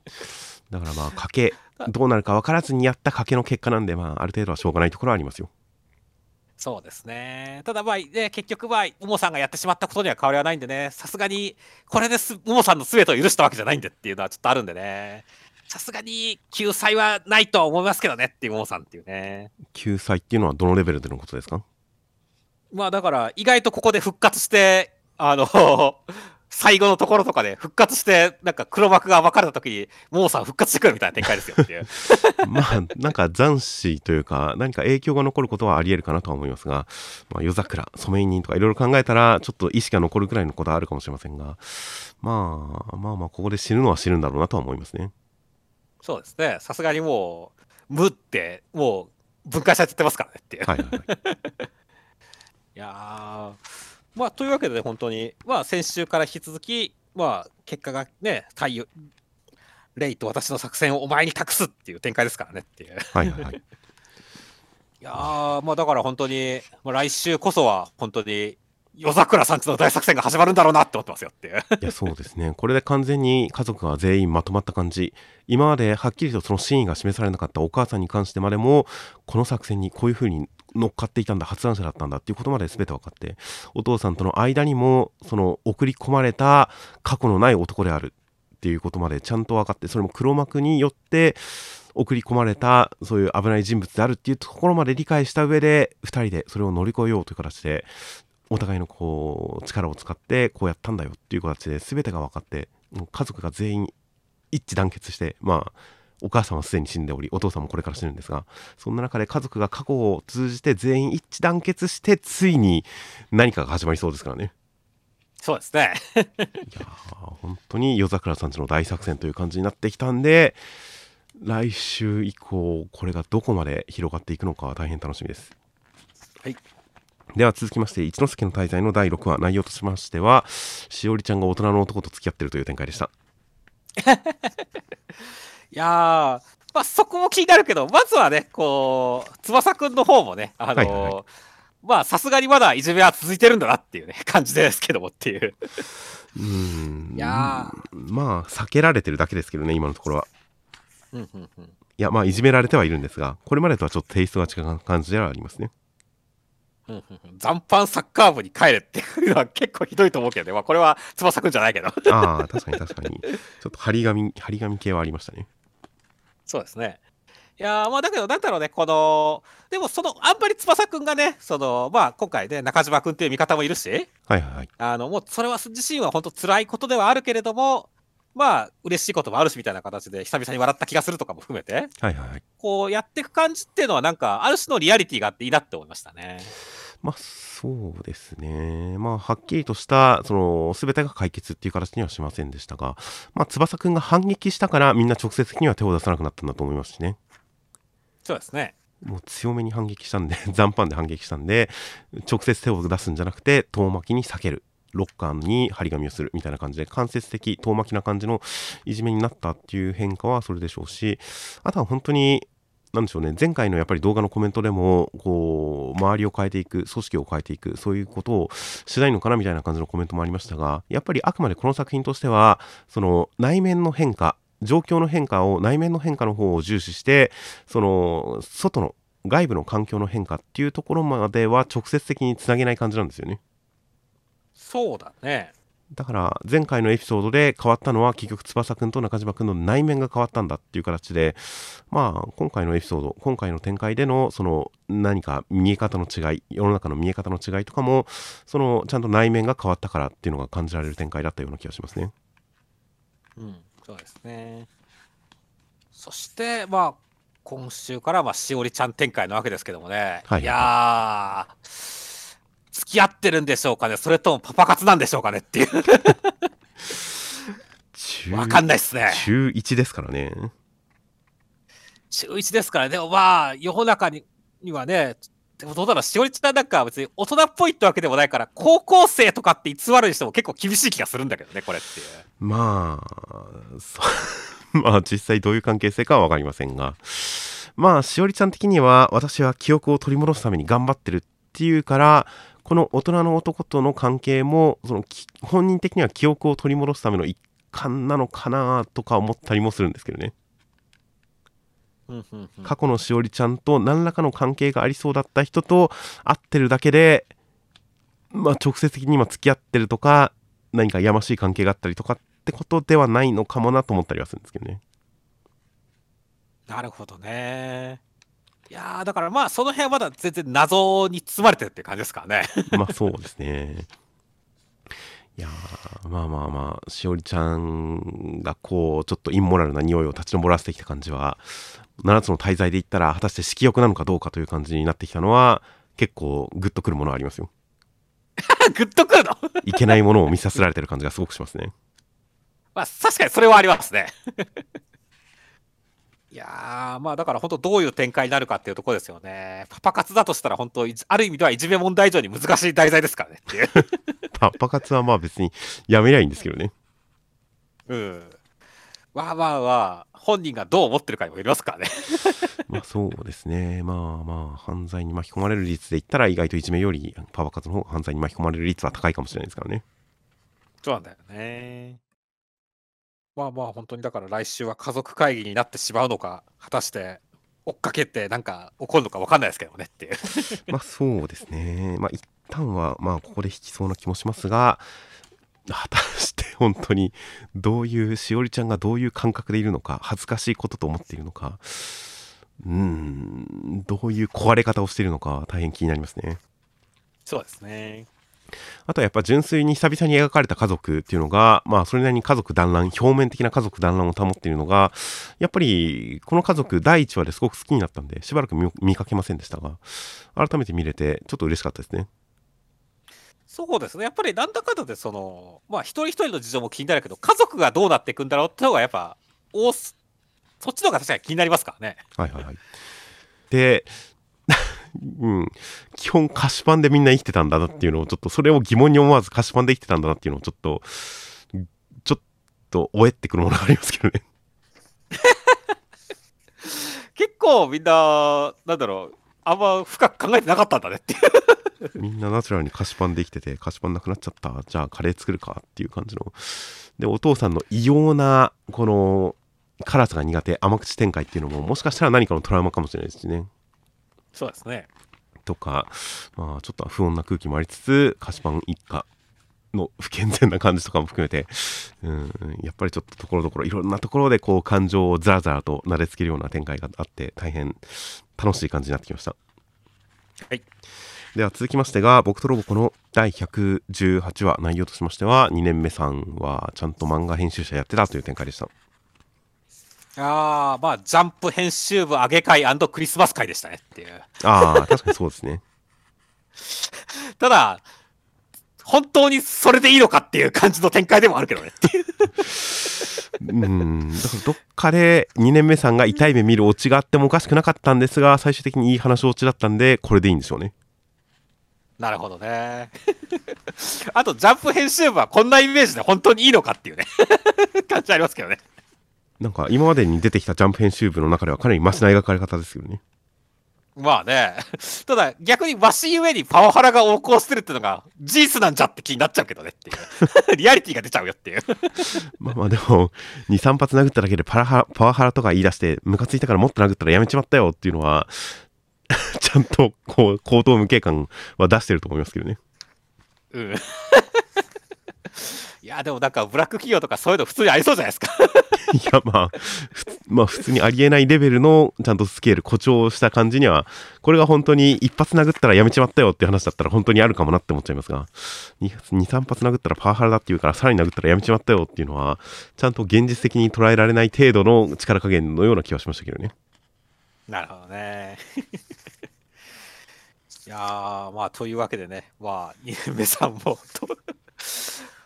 だからまあ賭けどうなるか分からずにやった賭けの結果なんでまあある程度はしょうがないところはありますよそうですね。ただまあ、ね、結局まあ、ももさんがやってしまったことには変わりはないんでね、さすがに、これです、ももさんの全てを許したわけじゃないんでっていうのはちょっとあるんでね、さすがに救済はないとは思いますけどねっていうももさんっていうね。救済っていうのはどのレベルでのことですか？まあだから、意外とここで復活して、あの、最後のところとかで復活して、なんか黒幕が分かれた時に、ももさん復活してくるみたいな展開ですよっていう。*laughs* まあなんか斬死というか何か影響が残ることはありえるかなとは思いますが、まあ、夜桜染井人とかいろいろ考えたらちょっと意識が残るくらいのことはあるかもしれませんがまあまあまあここで死ぬのは死ぬんだろうなとは思いますねそうですね。さすがにもう、無って、もう、分解されてますからねっていう。はいはいはい *laughs* いやーまあ、というわけで、本当に、まあ、先週から引き続き、まあ、結果がね、太陽、レイと私の作戦をお前に託すっていう展開ですからねっていう。いはいはいは *laughs* いやー、まあ、だから本当に、まあ、来週こそは、本当に、夜桜さんちの大作戦が始まるんだろうなって思ってますよっていう。いやそうですねこれで完全に家族が全員まとまった感じ今まではっきりとその真意が示されなかったお母さんに関してまでもこの作戦にこういう風に乗っかっていたんだ発案者だったんだっていうことまで全て分かってお父さんとの間にもその送り込まれた過去のない男であるっていうことまでちゃんと分かってそれも黒幕によって送り込まれたそういう危ない人物であるっていうところまで理解した上で2人でそれを乗り越えようという形でお互いのこう力を使ってこうやったんだよっていう形で全てが分かって家族が全員一致団結してまあお母さんはすでに死んでおりお父さんもこれから死ぬんですがそんな中で家族が過去を通じて全員一致団結してついに何かが始まりそうですからねそうですね。*laughs* いやー本当に夜桜さんちの大作戦という感じになってきたんで来週以降これがどこまで広がっていくのかは大変楽しみですはい。では続きまして一ノ関の滞在の第6話内容としましてはしおりちゃんが大人の男と付き合ってるという展開でした *laughs* いやー、まあ、そこも気になるけど、まずはね、こう、翼くんの方もね、あのーはいはいはまあ、さすがにまだいじめは続いてるんだなっていうね、感じですけどもっていう。うーんいやまあ避けられてるだけですけどね今のところはうんうんうん。いやまあいじめられてはいるんですがこれまでとはちょっとテイストが違う感じではありますねうんうんうん残飯サッカー部に帰れっていうのは結構ひどいと思うけどね。まあ、これは翼くんじゃないけど。ああ確かに確かにちょっと張り紙張り紙系はありましたねそうですね。いやーまあだけど、なんだろうね、この、でもその、あんまり翼くんがね、その、まあ今回ね、中島くんっていう味方もいるし、はいはいはいあの、もうそれは自身は本当辛いことではあるけれども、まあ嬉しいこともあるしみたいな形で久々に笑った気がするとかも含めて、はいはいはいこうやっていく感じっていうのはなんか、ある種のリアリティがあっていいなって思いましたね。まあそうですね。まあはっきりとしたその全てが解決っていう形にはしませんでしたがまあ翼くんが反撃したからみんな直接的には手を出さなくなったんだと思いますしね。そうですね。もう強めに反撃したんで *laughs* 残飯で反撃したんで直接手を出すんじゃなくて遠巻きに避ける。ロッカーに張り紙をするみたいな感じで間接的遠巻きな感じのいじめになったっていう変化はそれでしょうしあとは本当になんでしょうね前回のやっぱり動画のコメントでもこう周りを変えていく組織を変えていくそういうことをしないのかなみたいな感じのコメントもありましたがやっぱりあくまでこの作品としてはその内面の変化状況の変化を内面の変化の方を重視してその外の外部の環境の変化っていうところまでは直接的につなげない感じなんですよねそうだね。だから前回のエピソードで変わったのは結局翼くんと中島くんの内面が変わったんだっていう形でまあ今回のエピソード今回の展開でのその何か見え方の違い世の中の見え方の違いとかもそのちゃんと内面が変わったからっていうのが感じられる展開だったような気がしますねうん、そうですね。そして、まあ、今週から、まあ、しおりちゃん展開なわけですけどもね。はいやー、付き合ってるんでしょうかねそれともパパ活なんでしょうかねっていう。中わかんないっすね。中1ですからね中1ですからね。でもまあ、世の中ににはね、でもどうだろう、しおりちゃんなんか別に大人っぽいってわけでもないから、高校生とかって偽るにしても結構厳しい気がするんだけどね、これっていう。まあ、そ *laughs* まあ実際どういう関係性かは分かりませんが、まあしおりちゃん的には私は記憶を取り戻すために頑張ってるっていうから、この大人の男との関係も、そのき本人的には記憶を取り戻すための一環なのかなとか思ったりもするんですけどね。過去のしおりちゃんと何らかの関係がありそうだった人と会ってるだけで、まあ、直接的に今付き合ってるとか何かやましい関係があったりとかってことではないのかもなと思ったりはするんですけどね。なるほどね。いやーだからまあその辺はまだ全然謎に包まれてるって感じですからね。*laughs* まあそうですね。いやーまあまあまあしおりちゃんがこうちょっとインモラルな匂いを立ち上らせてきた感じは7つの大罪で言ったら果たして色欲なのかどうかという感じになってきたのは結構グッとくるものはありますよ。*laughs* グッとくるの？*laughs* いけないものを見させられてる感じがすごくしますね。まあ確かにそれはありますね。いやーまあだから本当どういう展開になるかっていうところですよね。パパ活だとしたら本当ある意味ではいじめ問題以上に難しい題材ですからねっていう。*laughs* パパ活はまあ別にやめりゃいいんですけどね。うん。まあまあまあ本人がどう思ってるかにもよりますからね。*laughs* まあそうですね。まあまあ犯罪に巻き込まれる率で言ったら意外といじめよりパパ活の方が犯罪に巻き込まれる率は高いかもしれないですからね。そうなんだよね。まあまあ本当にだから来週は家族会議になってしまうのか果たして追っかけてなんか起こるのか分かんないですけどねっていう。*laughs* まあそうですね。まあ一旦はまあここで引きそうな気もしますが、果たして本当にどういうしおりちゃんがどういう感覚でいるのか恥ずかしいことと思っているのかうんどういう壊れ方をしているのか大変気になりますねそうですね。あとはやっぱ純粋に久々に描かれた家族っていうのが、まあそれなりに家族団らん、表面的な家族団らんを保っているのが、やっぱりこの家族第1話ですごく好きになったんで、しばらく見見かけませんでしたが、改めて見れてちょっと嬉しかったですね。そうですね。やっぱりなんだかんだで、その、まあ一人一人の事情も気になるけど、家族がどうなっていくんだろうって方がやっぱ、おそっちの方が確かに気になりますからね。はいはいはい。で、うん、基本菓子パンでみんな生きてたんだなっていうのをちょっとそれを疑問に思わず菓子パンで生きてたんだなっていうのをちょっとちょっとおえってくるものがありますけどね。*laughs* 結構みんな、なんだろう、あんま深く考えてなかったんだねっていう。みんなナチュラルに菓子パンで生きてて菓子パンなくなっちゃった。じゃあカレー作るかっていう感じの。でお父さんの異様なこの辛さが苦手甘口展開っていうのももしかしたら何かのトラウマかもしれないですしねそうですね。とか、まあ、ちょっと不穏な空気もありつつ菓子パン一家の不健全な感じとかも含めて、うん、やっぱりちょっとところどころいろんなところでこう感情をザラザラと撫でつけるような展開があって大変楽しい感じになってきました。はい。では続きましてが僕とロボコの第118話内容としましては2年目さんはちゃんと漫画編集者やってたという展開でした。ああ、まあ、ジャンプ編集部上げ会クリスマス会でしたねっていう。ああ確かにそうですね。*laughs* ただ、本当にそれでいいのかっていう感じの展開でもあるけどねっていう。うん、だからどっかで2年目さんが痛い目見るオチがあってもおかしくなかったんですが、最終的にいい話オチだったんで、これでいいんでしょうね。なるほどね。*laughs* あと、ジャンプ編集部はこんなイメージで本当にいいのかっていうね、*laughs* 感じありますけどね。なんか今までに出てきたジャンプ編集部の中ではかなりマシな描かれ方ですよね。まあね。*laughs* ただ、逆にわしゆえにパワハラが横行してるっていうのが事実なんじゃって気になっちゃうけどねっていう。*laughs* リアリティが出ちゃうよっていう。*laughs* まあまあでも、2、3発殴っただけでパラハパワハラとか言い出して、ムカついたからもっと殴ったらやめちまったよっていうのは、ちゃんとこう、口頭無形感は出してると思いますけどね。うん。いや、でもなんかブラック企業とかそういうの普通にありそうじゃないですか。*laughs* いやまあ、まあ普通にありえないレベルのちゃんとスケール誇張した感じにはこれが本当に一発殴ったらやめちまったよって話だったら本当にあるかもなって思っちゃいますが23発殴ったらパワハラだっていうからさらに殴ったらやめちまったよっていうのはちゃんと現実的に捉えられない程度の力加減のような気はしましたけどねなるほどね。*laughs* いやー、まあ、というわけでね、まあ、2年目さんもと、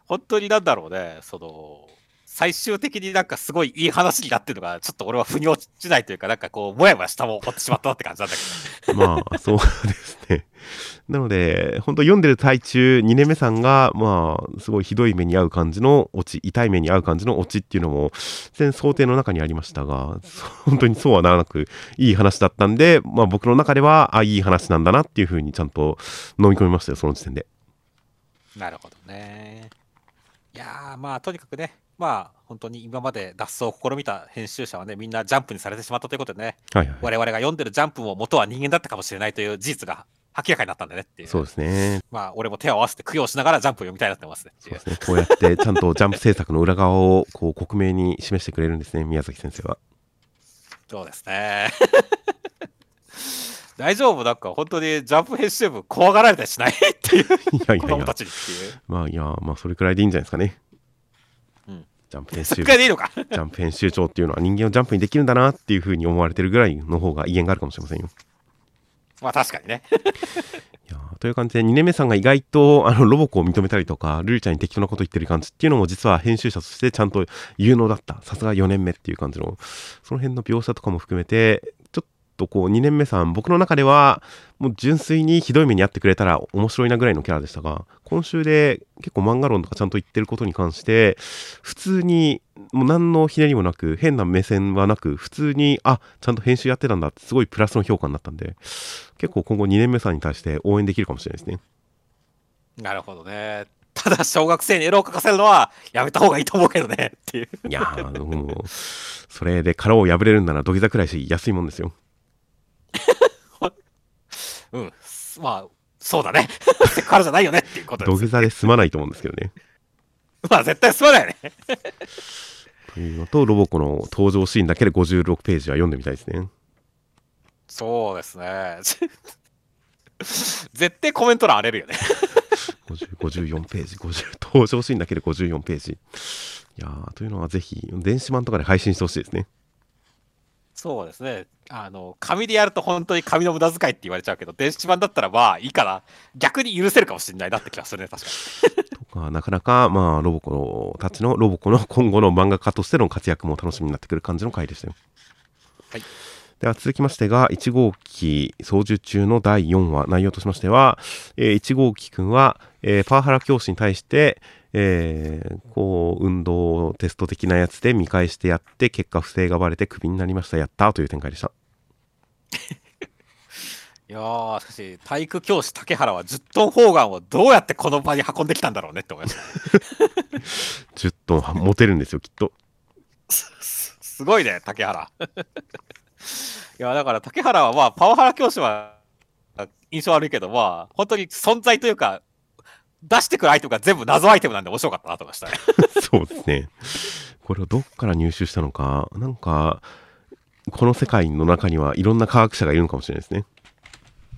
本当になんだろうね、その、最終的になんかすごいいい話になってるのが、ちょっと俺は腑に落ちないというか、なんかこう、もやもやしたもん起こってしまったなって感じなんだけど。まあそうですねなので本当読んでる最中2年目さんがまあすごいひどい目に遭う感じのオチ痛い目に遭う感じのオチっていうのも全然想定の中にありましたが本当にそうはならなくいい話だったんで、まあ、僕の中ではあいい話なんだなっていうふうにちゃんと飲み込みましたよその時点でなるほどね。いやー、まあ、とにかくね、まあ、本当に今まで脱走を試みた編集者はね、みんなジャンプにされてしまったということでね、はいはい。我々が読んでるジャンプも元は人間だったかもしれないという事実が明らかになったんだねっていう。そうですね。まあ、俺も手を合わせて供養しながらジャンプを読みたいなってますね。っていうですね。こうやってちゃんとジャンプ制作の裏側をこう克明に示してくれるんですね宮崎先生は。そうですね。大丈夫？なんか本当にジャンプ編集部怖がられたりしない？っていう。いやい子やいや。供たちにっていう。まあいやまあそれくらいでいいんじゃないですかね。うん。ジャンプ編集くらいでいいのか？ジャンプ編集長っていうのは人間をジャンプにできるんだなっていうふうに思われてるぐらいの方が威厳があるかもしれませんよ。まあ確かにね。*laughs* いやーという感じで2年目さんが意外とあのロボコを認めたりとかルリちゃんに適当なこと言ってる感じっていうのも実は編集者としてちゃんと有能だった。さすが4年目っていう感じの。その辺の描写とかも含めてとこう2年目さん僕の中ではもう純粋にひどい目に遭ってくれたら面白いなぐらいのキャラでしたが今週で結構漫画論とかちゃんと言ってることに関して普通にもう何のひねりもなく変な目線はなく普通にあちゃんと編集やってたんだってすごいプラスの評価になったんで結構今後2年目さんに対して応援できるかもしれないですね。なるほどね。ただ小学生にエロを描かせるのはやめた方がいいと思うけどねっていう。いやーもうそれで殻を破れるんなら土下座くらいし安いもんですよ。*laughs* うん。まあ、そうだね。セクハラじゃないよねっていうことです。土下座で済まないと思うんですけどね。*laughs* まあ絶対進まないよね。*laughs* というのと、ロボコの登場シーンだけで56ページは読んでみたいですね。そうですね。絶対コメント欄荒れるよね。50 54ページ、50登場シーンだけで54ページ。いやーというのはぜひ、電子版とかで配信してほしいですね。そうですね。あの、紙でやると本当に紙の無駄遣いって言われちゃうけど、電子版だったらまあいいかな。逆に許せるかもしれないなって気がするね、確かに。とか、なかなか、まあ、ロボコたちの、ロボコの今後の漫画家としての活躍も楽しみになってくる感じの回でしたよ。はい。では続きましてが、1号機操縦中の第4話、内容としましては、えー1号機くんは、えーパワハラ教師に対して、えーこう、運動テスト的なやつで見返してやって、結果不正がバレてクビになりました、やったーという展開でした。*laughs* いやー、しかし、体育教師竹原は10トン砲丸をどうやってこの場に運んできたんだろうねって思いました。10トン持てるんですよ、きっと。*laughs* すすごいね、竹原。*laughs* いや、だから竹原はまあ、パワハラ教師は印象悪いけど、まあ、本当に存在というか、出してくるアイテムが全部謎アイテムなんで面白かったなと思いましたね。*laughs* そうですね。これをどっから入手したのか、なんか、この世界の中にはいろんな科学者がいるのかもしれないですね。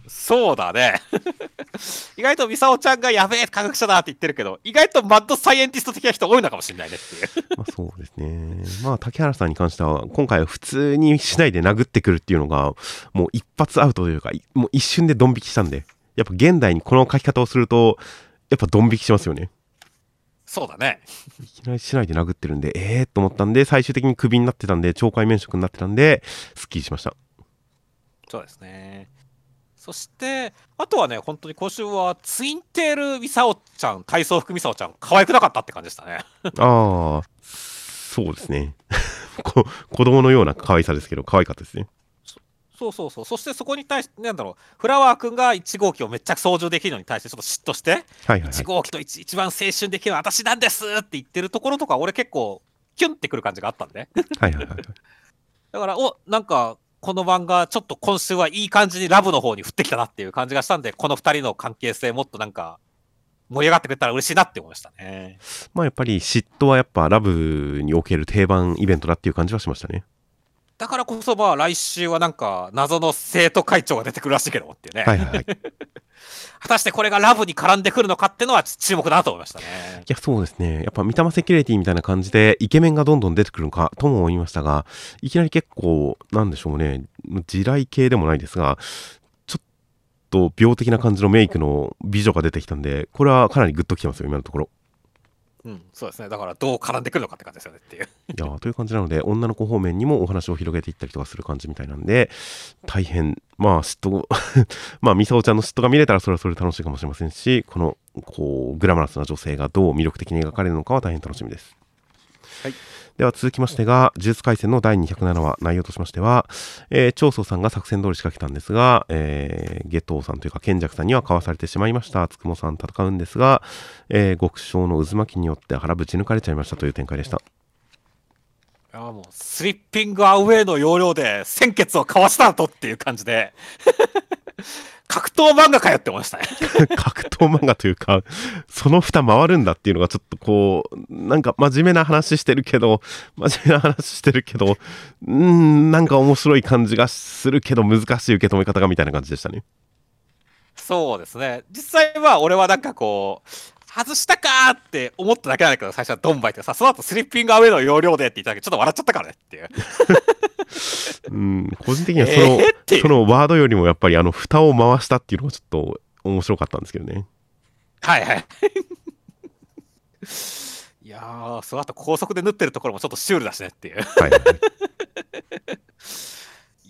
そうだね。意外とミサオちゃんがやべえ科学者だって言ってるけど、意外とマッドサイエンティスト的な人多いのかもしれないねっていう。まあそうですね。まあ竹原さんに関しては、今回は普通にしないで殴ってくるっていうのが、もう一発アウトというか、いもう一瞬でドン引きしたんで、やっぱ現代にこの書き方をすると、やっぱドン引きしますよね。そうだね。いきなりしないで殴ってるんで、ええー、と思ったんで、最終的にクビになってたんで、懲戒免職になってたんで、スッキリしました。そうですね。そして、あとはね、本当に今週はツインテールミサオちゃん、体操服ミサオちゃん、可愛くなかったって感じでしたね。ああ、そうですね。*laughs* こ子供のような可愛さですけど、可愛かったですね。そうそうそう。そしてそこに対して、なんだろう、フラワーくんが1号機をめっちゃ操縦できるのに対してちょっと嫉妬して、はいはい、はい1。号機と一一番青春できるのは私なんですって言ってるところとか、俺結構、キュンってくる感じがあったんで。はいはいはいはい。*laughs* だから、おなんか、この漫画、ちょっと今週はいい感じにラブの方に振ってきたなっていう感じがしたんで、この2人の関係性、もっとなんか、盛り上がってくれたら嬉しいなって思いましたね。まあやっぱり嫉妬はやっぱラブにおける定番イベントだっていう感じはしましたね。だからこそ、まあ、来週はなんか、謎の生徒会長が出てくるらしいけどもっていうね。はいはい *laughs* 果たしてこれがラブに絡んでくるのかっていうのは注目だなと思いましたね。やそうですね。やっぱ三玉セキュリティみたいな感じでイケメンがどんどん出てくるのかとも思いましたが、いきなり結構、なんでしょうね。地雷系でもないですが、ちょっと病的な感じのメイクの美女が出てきたんで、これはかなりグッときてますよ、今のところ。うん、そうですね。だからどう絡んでくるのかって感じですよねっていう。いやーという感じなので、女の子方面にもお話を広げていったりとかする感じみたいなんで、大変、まあ、嫉妬、*laughs* まあ、ミサオちゃんの嫉妬が見れたらそれはそれで楽しいかもしれませんし、この、こう、グラマラスな女性がどう魅力的に描かれるのかは大変楽しみです。はい。では続きましてが、呪術廻戦の第207話、内容としましては、えー長宗さんが作戦通り仕掛けたんですが、えー、ゲトウさんというか、賢弱さんにはかわされてしまいました。つくもさん戦うんですが、えー極小の渦巻きによって腹ぶち抜かれちゃいましたという展開でした。いやもう、スリッピングアウェイの要領で、鮮血をかわしたとっていう感じで、格闘漫画かよって思いましたね。*laughs* 格闘漫画というか、その蓋回るんだっていうのがちょっとこう、なんか真面目な話してるけど、真面目な話してるけど、うーん、なんか面白い感じがするけど難しい受け止め方がみたいな感じでしたね。そうですね。実際は俺はなんかこう、外したかーって思っただけなんだけど、最初はドンバイってさ、その後スリッピングアウェイの要領でって言ったけど、ちょっと笑っちゃったからねっていう。うん、個人的にはその、えーそのワードよりもやっぱりあの蓋を回したっていうのがちょっと面白かったんですけどね。はいはい。いやー、その後高速で縫ってるところもちょっとシュールだしねっていう。はいはいは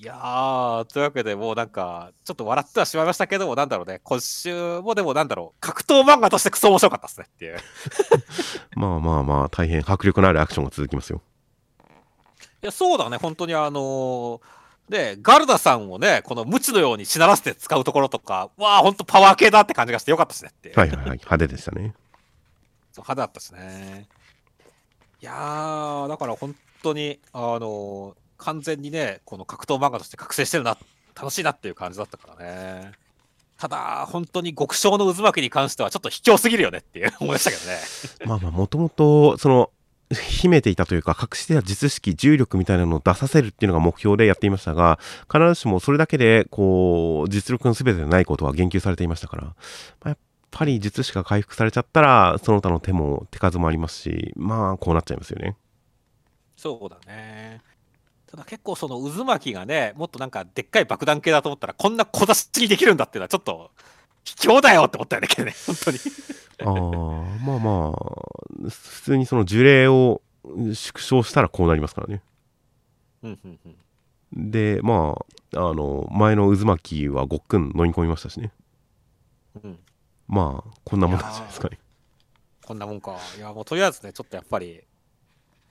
い。いやー、というわけでもうなんか、ちょっと笑ってはしまいましたけども、なんだろうね、今週もでもなんだろう、格闘漫画としてクソ面白かったですねっていう。い *laughs* まあまあまあ、大変迫力のあるアクションが続きますよ。や、そうだね、本当にあのーで、ガルダさんをね、この無知のようにしならせて使うところとか、わあ、本当パワー系だって感じがしてよかったですねっていう。はいはいはい。派手でしたね。そう派手だったしね。いやー、だから本当に、あのー完全にね、この格闘漫画として覚醒してるな、楽しいなっていう感じだったからね。ただ、本当に極小の渦巻きに関してはちょっと卑怯すぎるよねっていう *laughs* 思いましたけどね。まあまあ、もともと、その、秘めていたというか、隠していた実式、重力みたいなのを出させるっていうのが目標でやっていましたが、必ずしもそれだけで、こう、実力の全てでないことは言及されていましたから、まあ、やっぱり術師が回復されちゃったら、その他の手も手数もありますし、まあ、こうなっちゃいますよね。そうだね。ただ結構その渦巻きがね、もっとなんかでっかい爆弾系だと思ったら、こんな小出しにできるんだっていうのはちょっと、卑怯だよって思ったよね、けどね、*laughs* 本当に。*laughs* ああ、まあまあ、普通にその樹齢を縮小したらこうなりますからね。うんうんうん。で、まあ、あの、前の渦巻きはごっくん飲み込みましたしね。うん、まあ、こんなもんなんじゃないですかね。こんなもんか。いや、もうとりあえずね、ちょっとやっぱり、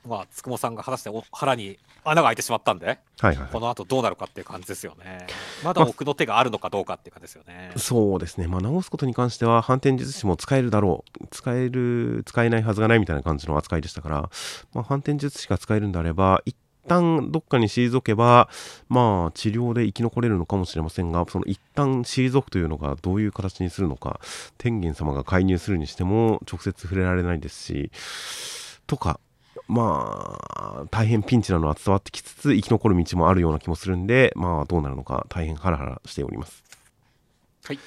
まあ、つくもさんが果たしてお腹に穴が開いてしまったんで、はいはい、はいこ。の後どうなるかっていう感じですよね。まだ奥の手があるのかどうかっていう感じですよね。そうですね。まあ、直すことに関しては、反転術師も使えるだろう。使える、使えないはずがないみたいな感じの扱いでしたから、まあ、反転術師が使えるんであれば、一旦どっかに退けば、まあ、治療で生き残れるのかもしれませんが、その一旦退くというのがどういう形にするのか、天元様が介入するにしても、直接触れられないですし、とか、まあ、大変ピンチなのは伝わってきつつ、生き残る道もあるような気もするんで、まあ、どうなるのか、大変ハラハラしております。はい。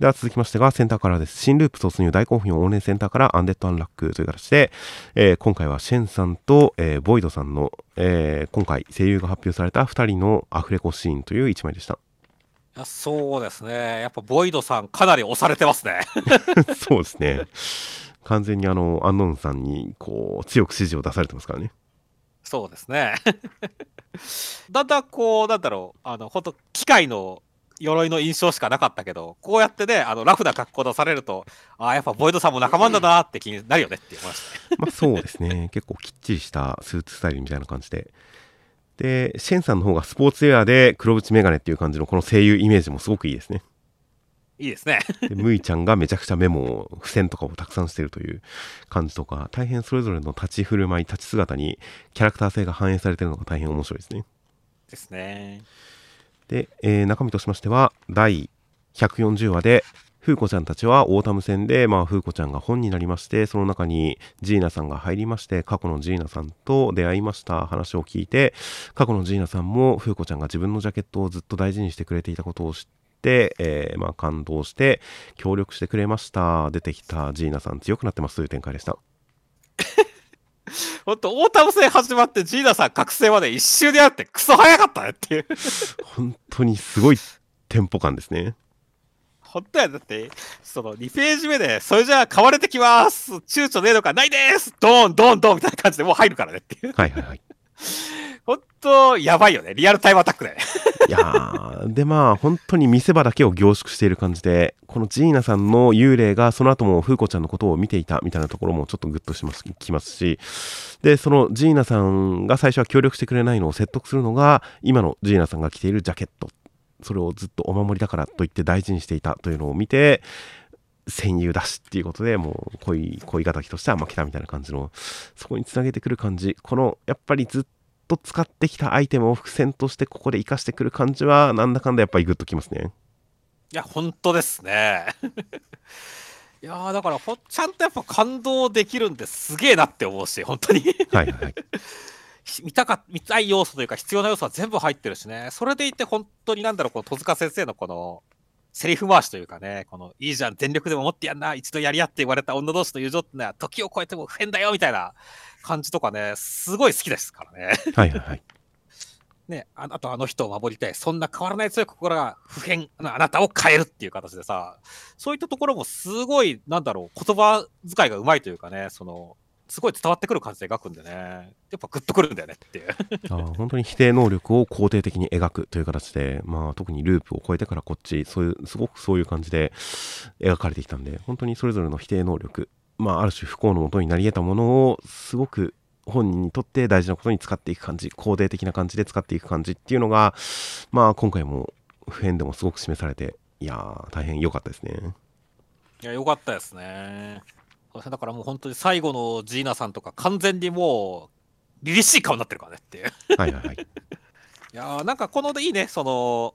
では続きましてがセンターカラーです。新ループ突入大興奮往年センターからアンデッドアンラックという形で、えー今回はシェンさんと、えーボイドさんの、えー今回声優が発表された2人のアフレコシーンという1枚でした。いやそうですね。やっぱボイドさんかなり押されてますね。*laughs* そうですね。完全にあの、アンノーンさんに、こう、強く指示を出されてますからね。そうですね。*laughs* だんだんこう、なんだろう、あの、本当機械の鎧の印象しかなかったけど、こうやってね、あの、ラフな格好出されると、ああ、やっぱボイドさんも仲間だなって気になるよねって思いましたね。*laughs* まあそうですね。結構きっちりしたスーツスタイルみたいな感じで。で、シェンさんの方がスポーツウェアで黒縁メガネっていう感じのこの声優イメージもすごくいいですね。いいですね。でムイちゃんがめちゃくちゃメモを付箋とかをたくさんしてるという感じとか大変それぞれの立ち振る舞い立ち姿にキャラクター性が反映されてるのが大変面白いですねですね。で、えー中身としましては第140話で風子ちゃんたちはオータム戦で、まあ、風子ちゃんが本になりましてその中にジーナさんが入りまして過去のジーナさんと出会いました話を聞いて過去のジーナさんも風子ちゃんが自分のジャケットをずっと大事にしてくれていたことを知って、えーまあ、感動して協力してくれました出てきたジーナさん強くなってますという展開でした *laughs* ほんと、オータム戦始まってジーナさん覚醒まで一週であってクソ早かったねっていう。本当にすごいテンポ感ですね本当や、だって、その2ページ目で、それじゃあ買われてきます躊躇ねえのかないですドーンドーンドーンみたいな感じでもう入るからねっていう。はいはいはい *laughs* 本当やばいよね。リアルタイムアタックだよね。いやでまあ本当に見せ場だけを凝縮している感じでこのジーナさんの幽霊がその後も風子ちゃんのことを見ていたみたいなところもちょっとグッとしますきますし。でそのジーナさんが最初は協力してくれないのを説得するのが今のジーナさんが着ているジャケット。それをずっとお守りだからと言って大事にしていたというのを見て戦友だしっていうことでもう恋恋敵としては負けたみたいな感じのそこにつなげてくる感じ。このやっぱりずっと使ってきたアイテムを伏線としてここで活かしてくる感じはなんだかんだやっぱりグッときますねいや、本当ですね。*laughs* いやーだからほん、ちゃんとやっぱ感動できるんですげえなって思うし、本当に。はいはいはい *laughs* 見たか、見たい要素というか必要な要素は全部入ってるしね。それでいて本当になんだろう、この戸塚先生のこの、セリフ回しというかね、この、いいじゃん、全力でも持ってやんな、一度やり合って言われた女同士の友情ってのは、時を超えても不変だよ、みたいな感じとかね、すごい好きですからね。はいはいはい *laughs* ね、ああとあの人を守りたい。そんな変わらない強い心が普遍、あなたを変えるっていう形でさ、そういったところもすごい、なんだろう、言葉遣いがうまいというかね、その、すごい伝わってくる感じで描くんでね、やっぱグッとくるんだよねっていう。あー本当に否定能力を肯定的に描くという形で、まあ、特にループを超えてからこっちそういうすごくそういう感じで描かれてきたんで本当にそれぞれの否定能力、まあ、ある種不幸のもとになり得たものをすごく本人にとって大事なことに使っていく感じ肯定的な感じで使っていく感じっていうのが、まあ、今回も普遍でもすごく示されていやー大変良かったですね。いや、よかったですね。だからもう本当に最後のジーナさんとか完全にもう、凛々しい顔になってるからねっていう。はいはいはい。*laughs* いやーなんかこのでいいね、その、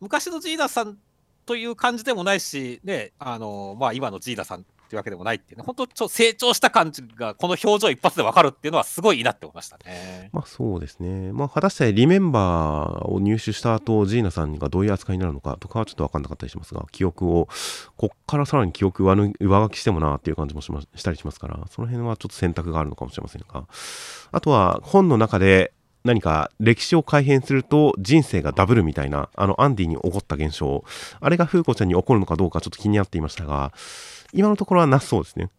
昔のジーナさんという感じでもないし、ね、あのまあ、今のジーダさんっていうわけでもないっていうね、本当ちょ成長した感じが、この表情一発で分かるっていうのは、すごいいいなって思いましたね。まあそうですね。まあ果たしてリメンバーを入手した後、ジーナさんがどういう扱いになるのかとかはちょっと分かんなかったりしますが、記憶を、こっからさらに記憶上上書きしてもなっていう感じもしましたりしますから、その辺はちょっと選択があるのかもしれませんが、あとは本の中で、何か歴史を改変すると人生がダブるみたいな、あのアンディに起こった現象、あれが風子ちゃんに起こるのかどうかちょっと気になっていましたが、今のところはなさそうですね。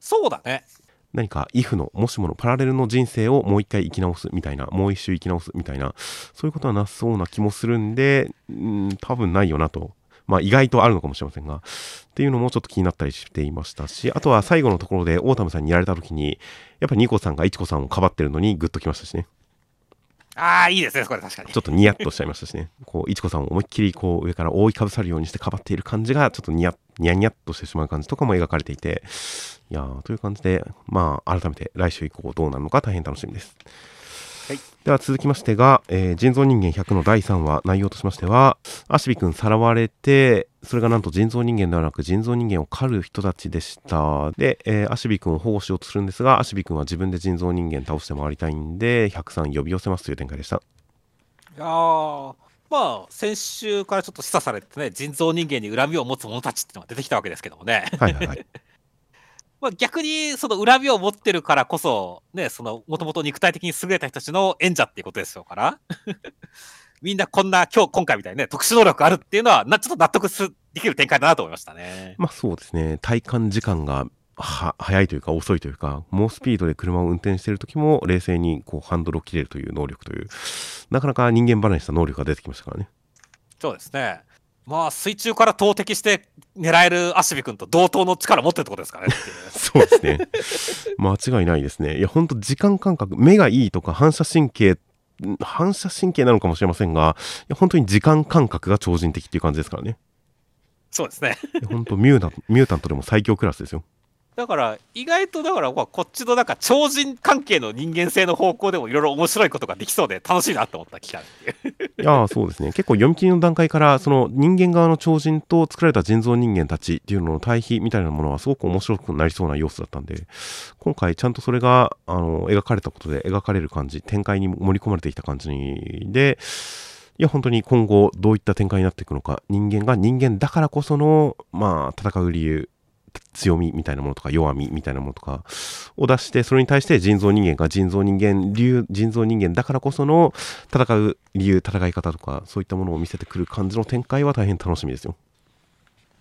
そうだね。何か if のもしものパラレルの人生をもう一回生き直すみたいな、もう一周生き直すみたいな、そういうことはなさそうな気もするんで、ん多分ないよなと。まあ意外とあるのかもしれませんが、っていうのもちょっと気になったりしていましたし、あとは最後のところでオータムさんにやられた時に、やっぱりニコさんがイチコさんをかばってるのにグッときましたしね。ああ、いいですね、これ確かに。ちょっとニヤッとしちゃいましたしね。こう、いちこさんを思いっきりこう上から覆いかぶさるようにしてかばっている感じが、ちょっとニヤッ、ニヤニヤっとしてしまう感じとかも描かれていて、いやー、という感じで、まあ、改めて来週以降どうなるのか大変楽しみです。はい、では続きましてが、えー、人造人間100の第3話内容としましてはアシビ君さらわれてそれがなんと人造人間ではなく人造人間を狩る人たちでした。で、えー、アシビ君を保護しようとするんですがアシビ君は自分で人造人間倒して回りたいんで103呼び寄せますという展開でした。いやまあ先週からちょっと示唆されてね人造人間に恨みを持つ者たちっていうのが出てきたわけですけどもね。はいはいはい。*laughs* まあ、逆にその恨みを持ってるからこそ、ね、そのもともと肉体的に優れた人たちの演者っていうことですよから、*laughs* みんなこんな今日今回みたいにね、特殊能力あるっていうのはな、ちょっと納得すできる展開だなと思いましたね。まあそうですね、体感時間がは早いというか遅いというか、猛スピードで車を運転している時も冷静にこうハンドルを切れるという能力という、なかなか人間離れした能力が出てきましたからね。そうですね。まあ水中から投擲して狙えるアシビ君と同等の力を持ってるってことですかね。*laughs* そうですね。間違いないですね。いやほんと時間感覚目がいいとか反射神経反射神経なのかもしれませんがいや本当に時間感覚が超人的っていう感じですからね。そうですね。本当ミューミュータントでも最強クラスですよだから意外とだからこっちのなんか超人関係の人間性の方向でもいろいろ面白いことができそうで楽しいなと思った期間っていう。いやそうですね。結構読み切りの段階からその人間側の超人と作られた人造人間たちっていうのの対比みたいなものはすごく面白くなりそうな要素だったんで今回ちゃんとそれがあの描かれたことで描かれる感じ展開に盛り込まれてきた感じでいや本当に今後どういった展開になっていくのか人間が人間だからこそのまあ戦う理由強みみたいなものとか弱みみたいなものとかを出してそれに対して人造人間が人造人間流人造人間だからこその戦う理由戦い方とかそういったものを見せてくる感じの展開は大変楽しみですよ。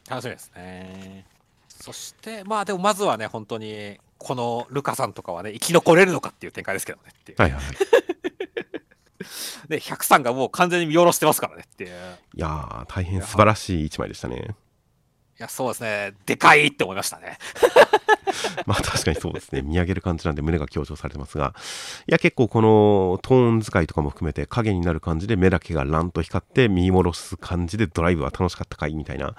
楽しみですね。そしてまあでもまずはね本当にこのルカさんとかはね生き残れるのかっていう展開ですけどねっていう。はいはいはい。*laughs* で103がもう完全に見下ろしてますからねっていう。いやー大変素晴らしい一枚でしたね。いや、そうですね。でかいって思いましたね。*laughs* まあ確かにそうですね。見上げる感じなんで胸が強調されてますが、いや結構このトーン使いとかも含めて影になる感じで目だけがランと光って見下ろす感じでドライブは楽しかったかいみたいな、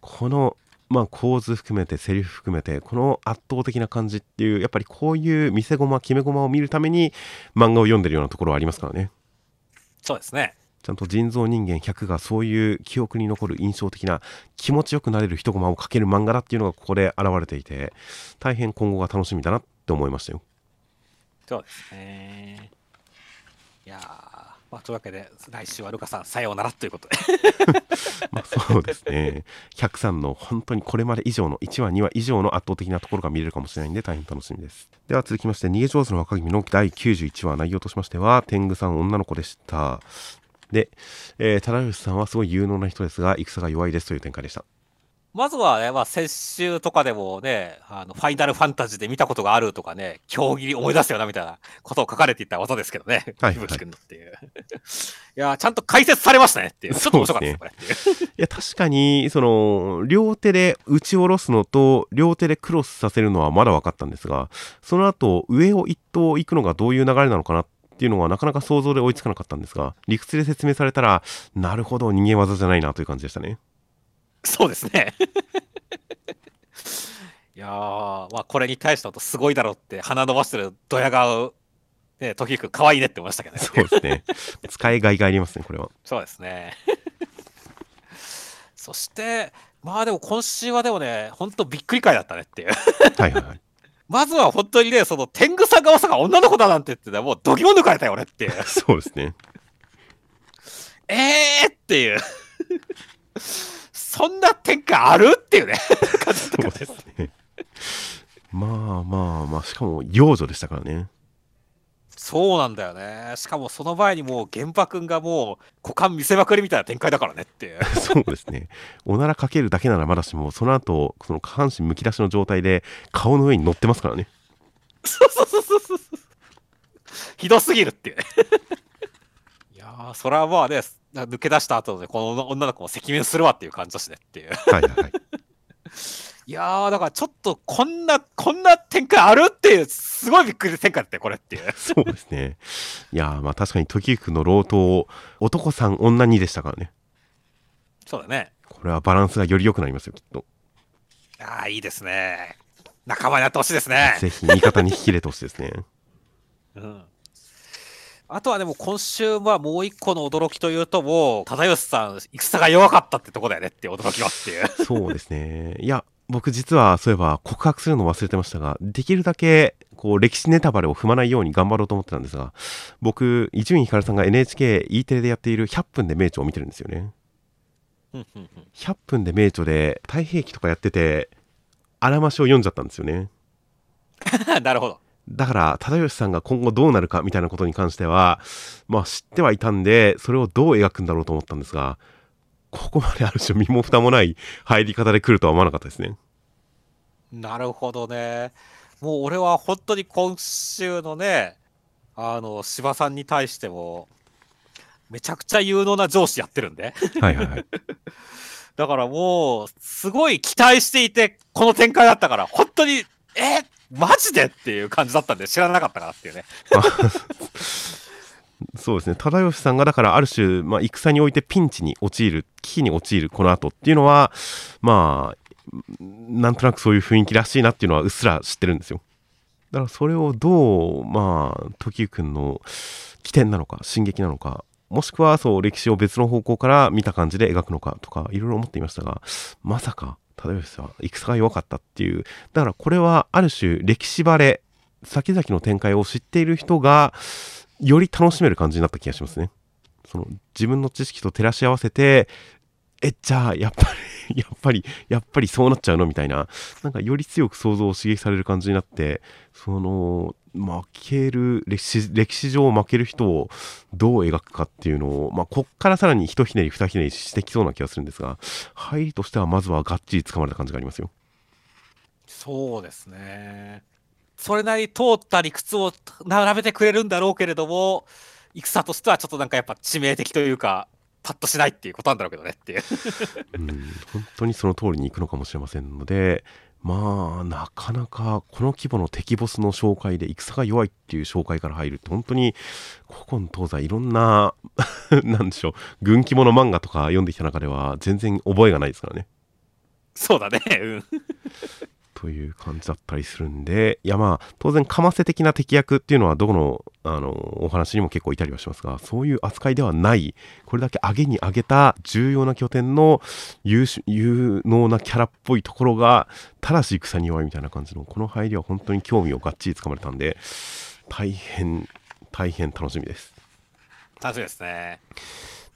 このまあ構図含めてセリフ含めてこの圧倒的な感じっていうやっぱりこういう見せ駒決め駒を見るために漫画を読んでるようなところはありますからねそうですねちゃんと人造人間100がそういう記憶に残る印象的な気持ちよくなれる一コマをかける漫画だっていうのがここで現れていて大変今後が楽しみだなって思いましたよ。そうですね。いやまあ、というわけで来週はルカさんさようならということで。*laughs* まあそうですね。103の本当にこれまで以上の1話2話以上の圧倒的なところが見れるかもしれないんで大変楽しみです。では続きまして逃げ上手の若君の第91話内容としましては天狗さん女の子でしたで、えー、忠義さんはすごい有能な人ですが、戦が弱いですという展開でした。まずはね、まあ、先週とかでもね、あの、ファイナルファンタジーで見たことがあるとかね、競技思い出すよなみたいなことを書かれていた技ですけどね、はい、ひぶきくんのっていう。いや、ちゃんと解説されましたねっていう。ちょっと面白かったですね、これ。いや、確かに、その、両手で打ち下ろすのと、両手でクロスさせるのはまだ分かったんですが、その後、上を一投行くのがどういう流れなのかなっていうのはなかなか想像で追いつかなかったんですが、理屈で説明されたら、なるほど、人間技じゃないなという感じでしたね。そうですね。いやまあこれに対してはすごいだろうって鼻伸ばしてるドヤ顔ね、時く可愛いねって思いましたけどね。そうですね。使いがいがありますね、これは。そうですね。そして、まあでも今週はでもね、本当びっくり回だったねっていう。はいはいはい。まずは本当にね、その天狗さんがまさか女の子だなんて言ってたらもうどぎも抜かれたよ俺って。*laughs* そうですね。えーっていう。そんな展開あるっていうね。*laughs* 感じだったそうかですね。まあまあまあ、しかも幼女でしたからね。そうなんだよね。しかもその前にもう玄馬くんがもう股間見せまくりみたいな展開だからねって。*laughs* そうですね。おならかけるだけならまだしも、その後、その下半身むき出しの状態で顔の上に乗ってますからね。そうそうそうそうそう。ひどすぎるっていうね。いやー、それはまあね、抜け出した後で、この女の子も赤面するわっていう感じだしねっていう。はいはいはい。いやー、だからちょっとこんな、こんな展開あるっていう、すごいびっくり展開だって、これっていう。そうですね。いやーまあ確かに時行くの老頭、男さん女2でしたからね。そうだね。これはバランスがより良くなりますよ、きっと。ああ、いいですね。仲間になってほしいですね。ぜひ味方に引き入れてほしいですね。うん。あとはでも今週はもう一個の驚きというともう、忠義さん、戦が弱かったってとこだよねって驚きはっていう。そうですね。いや、僕実はそういえば告白するの忘れてましたが、できるだけこう歴史ネタバレを踏まないように頑張ろうと思ってたんですが、僕、伊集院光さんが NHKE テレでやっている100分で名著を見てるんですよね。うんうんうん100分で名著で太平記とかやってて、あらましを読んじゃったんですよね。*laughs* なるほど。だから、忠義さんが今後どうなるかみたいなことに関しては、まあ知ってはいたんで、それをどう描くんだろうと思ったんですが、ここまである種身も蓋もない入り方で来るとは思わなかったですね。なるほどね。もう俺は本当に今週のね、あの、芝さんに対しても、めちゃくちゃ有能な上司やってるんで。はいはいはい。*laughs* だからもう、すごい期待していて、この展開だったから、本当に、えマジでっていう感じだったんで、知らなかったからっていうね。*laughs* そうですね忠義さんがだからある種、まあ、戦においてピンチに陥る危機に陥るこの後っていうのはまあなんとなくそういう雰囲気らしいなっていうのはうっすら知ってるんですよだからそれをどうまあ時生君の起点なのか進撃なのかもしくはそう歴史を別の方向から見た感じで描くのかとかいろいろ思っていましたがまさか忠義は戦が弱かったっていうだからこれはある種歴史バレ先々の展開を知っている人がより楽しめる感じになった気がしますね。その自分の知識と照らし合わせて、え、じゃあ、やっぱり、*laughs* やっぱり、やっぱりそうなっちゃうの？みたいな、なんかより強く想像を刺激される感じになって、その、負ける、歴史、歴史上負ける人をどう描くかっていうのを、まあ、こっからさらに一ひねり二ひねりしてきそうな気がするんですが、入りとしてはまずはがっちり掴まれた感じがありますよ。そうですね。それなり通った理屈を並べてくれるんだろうけれども、戦としてはちょっとなんかやっぱ致命的というか、パッとしないっていうことなんだろうけどねっていう。うん、本当にその通りにいくのかもしれませんので、まあ、なかなかこの規模の敵ボスの紹介で戦が弱いっていう紹介から入るって本当に古今東西いろんな *laughs* なんでしょう軍記物漫画とか読んできた中では全然覚えがないですからねそうだね。うん。という感じだったりするんでいやまあ当然かませ的な敵役っていうのはどこのあのお話にも結構いたりはしますがそういう扱いではないこれだけ上げに上げた重要な拠点の優秀有能なキャラっぽいところがただし戦に弱いみたいな感じのこの入りは本当に興味をがっちりつかまれたんで大変大変楽しみです楽しみですね。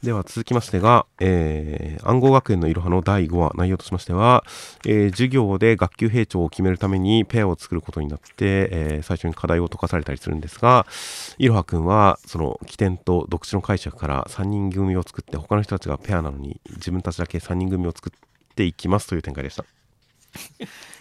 では続きましてが、えー暗号学園のいろはの第5話内容としましては、えー授業で学級閉庁を決めるためにペアを作ることになって、えー最初に課題を解かされたりするんですがいろはくんはその起点と独自の解釈から3人組を作って他の人たちがペアなのに自分たちだけ3人組を作っていきますという展開でした。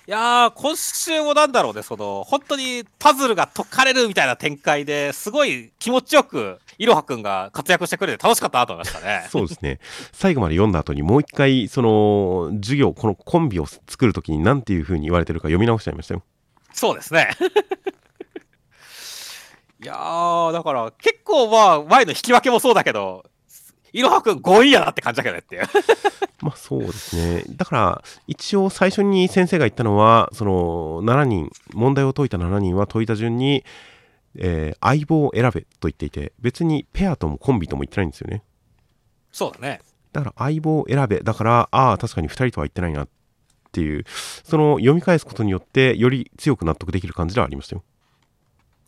いやー、今週もなんだろうね、その、本当にパズルが解かれるみたいな展開ですごい気持ちよく、いろはくんが活躍してくれて楽しかったなと思いましたね。*laughs* そうですね最後まで読んだ後にもう一回その授業このコンビを作る時に何ていう風に言われてるか読み直しちゃいましたよそうですね。*laughs* いやー、だから結構まあ、前の引き分けもそうだけど、いろはくん強引やなって感じだけどねっていう。まあそうですね。だから一応最初に先生が言ったのはその7人問題を解いた7人は解いた順に、えー相棒を選べと言っていて別にペアともコンビとも言ってないんですよね。そうだね。だから相棒を選べだからああ確かに2人とは言ってないなっていうその読み返すことによってより強く納得できる感じではありましたよ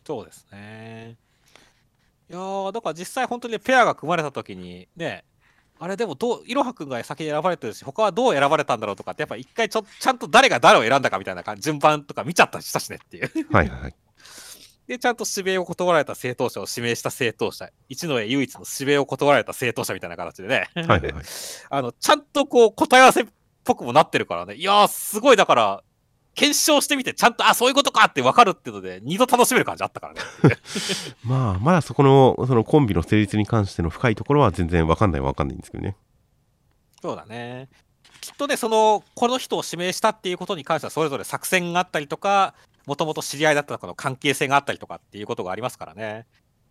そうですね。いやーだから実際本当にペアが組まれた時にねあれでもどういろはくんが先に選ばれてるし他はどう選ばれたんだろうとかってやっぱ一回ちょちゃんと誰が誰を選んだかみたいな感じ順番とか見ちゃったりしたしねっていう。はいはいはいでちゃんと指名を断られた正当者を指名した正当者一の絵唯一の指名を断られた正当者みたいな形でね。はいはいはい。*laughs* あのちゃんとこう答え合わせっぽくもなってるからね。いやーすごいだから検証してみてちゃんとあそういうことかって分かるっていうので二度楽しめる感じあったからね *laughs* まあまだそこのそのコンビの成立に関しての深いところは全然わかんないわかんないんですけどねそうだね。きっとね、その、この人を指名したっていうことに関しては、それぞれ作戦があったりとか、もともと知り合いだったとかの関係性があったりとかっていうことがありますからね。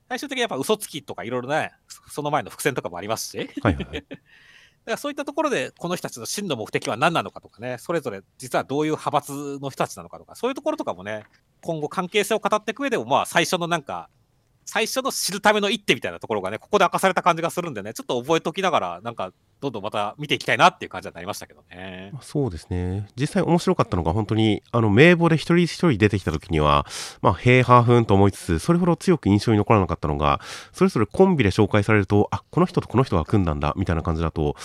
最終的にやっぱ嘘つきとかいろいろね、その前の伏線とかもありますし、はいはいだからそういったところで、この人たちの真の目的は何なのかとかね、それぞれ実はどういう派閥の人たちなのかとか、そういうところとかもね、今後関係性を語っていく上でも、まあ最初のなんか、最初の知るための一手みたいなところがね、ここで明かされた感じがするんでね、ちょっと覚えときながら、なんか、どんどんまた見ていきたいなっていう感じになりましたけどね。まあそうですね実際面白かったのが本当にあの名簿で一人一人出てきた時にはまあへーはーふーんと思いつつそれほど強く印象に残らなかったのがそれぞれコンビで紹介されるとあこの人とこの人が組んだんだみたいな感じだと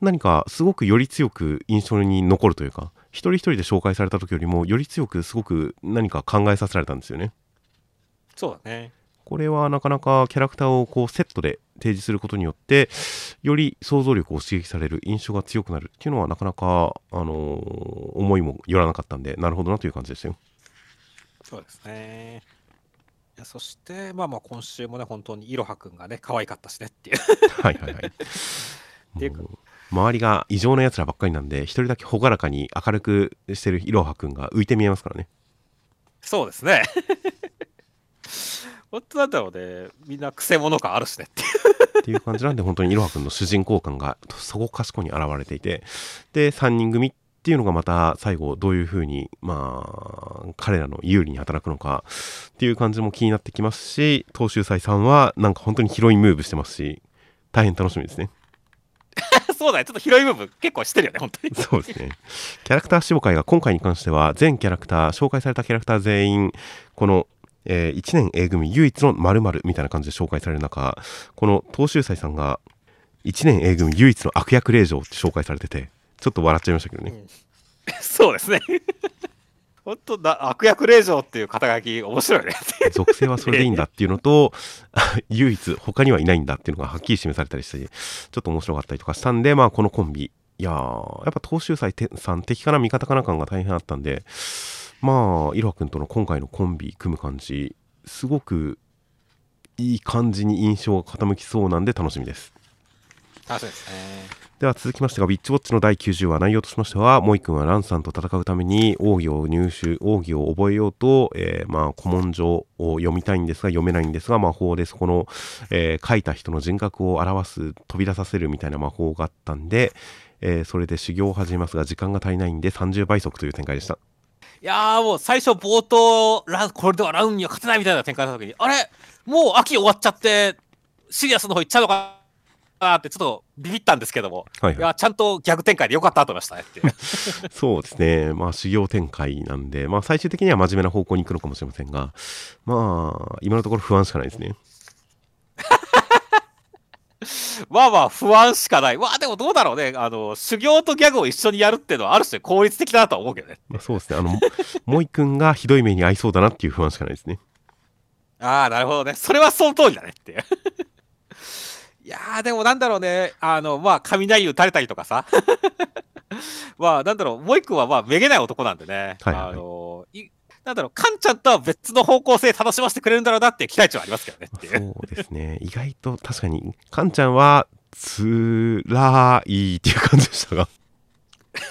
何かすごくより強く印象に残るというか一人一人で紹介された時よりもより強くすごく何か考えさせられたんですよねそうだね。これはなかなかキャラクターをこうセットで提示することによってより想像力を刺激される印象が強くなるっていうのはなかなか、あのー思いもよらなかったんでなるほどなという感じですよ。そうですね。いやそして、まあまあ今週もね、本当にいろはくんがね、可愛かったしねっていう。はいはいはい。*laughs* ていうか周りが異常なやつらばっかりなんで一人だけ朗らかに明るくしてるいろはくんが浮いて見えますからね。そうですね。本当なんだろうね。みんな癖者感あるしねっていう。っていう感じなんで本当にいろはくんの主人公感がそこかしこに現れていてで3人組っていうのがまた最後どういうふうにまあ彼らの有利に働くのかっていう感じも気になってきますし東秀斎さんはなんか本当にヒロインムーブしてますし大変楽しみですね *laughs* そうだね。ちょっと広い部分結構してるよね、本当に。そうですねキャラクター紹介が今回に関しては全キャラクター紹介されたキャラクター全員このえ1年 A 組唯一の〇〇みたいな感じで紹介される中この東秀斎さんが1年 A 組唯一の悪役令嬢って紹介されててちょっと笑っちゃいましたけどね、*laughs* そうですね。*laughs* 本当だ、悪役令嬢っていう肩書き面白いね。*laughs* 属性はそれでいいんだっていうのと唯一他にはいないんだっていうのがはっきり示されたりしてちょっと面白かったりとかしたんでまあこのコンビいやーやっぱ東秀斎さん敵かな味方かな感が大変あったんでまあいろはくんとの今回のコンビ組む感じすごくいい感じに印象が傾きそうなんで楽しみです楽しみですね。では続きましてが、ウィッチウォッチの第90話、内容としましては、モイ君はランさんと戦うために奥義を入手、奥義を覚えようと、えーまあ、古文書を読みたいんですが、読めないんですが、魔法でそこの、えー書いた人の人格を表す、飛び出させるみたいな魔法があったんで、えーそれで修行を始めますが、時間が足りないんで30倍速という展開でした。いやーもう最初冒頭ラこれではラウンには勝てないみたいな展開の時にあれ？もう秋終わっちゃってシリアスの方行っちゃうのかなってちょっとビビったんですけども、はいはいいやちゃんと逆展開でよかったと思いましたねって *laughs* そうですね。まあ、修行展開なんで、まあ、最終的には真面目な方向に行くのかもしれませんが、まあ、今のところ不安しかないですね。*laughs* まあまあ不安しかない。わあでもどうだろうね。あの修行とギャグを一緒にやるっていうのはある種効率的だなとは思うけどね。まあ、そうですね。あの、*laughs* モイ君がひどい目に遭いそうだなっていう不安しかないですね。ああなるほどね。それはその通りだねっていう。*laughs* いやーでもなんだろうね。あのまあ雷打たれたりとかさ。まあなんだろう。もう一個はまあめげない男なんでね、はいはいはい。あのいなんだろうカンちゃんとは別の方向性楽しませてくれるんだろうなっていう期待値はありますけどねっていう。そうですね。意外と確かに、カンちゃんは、つらいっていう感じでしたが、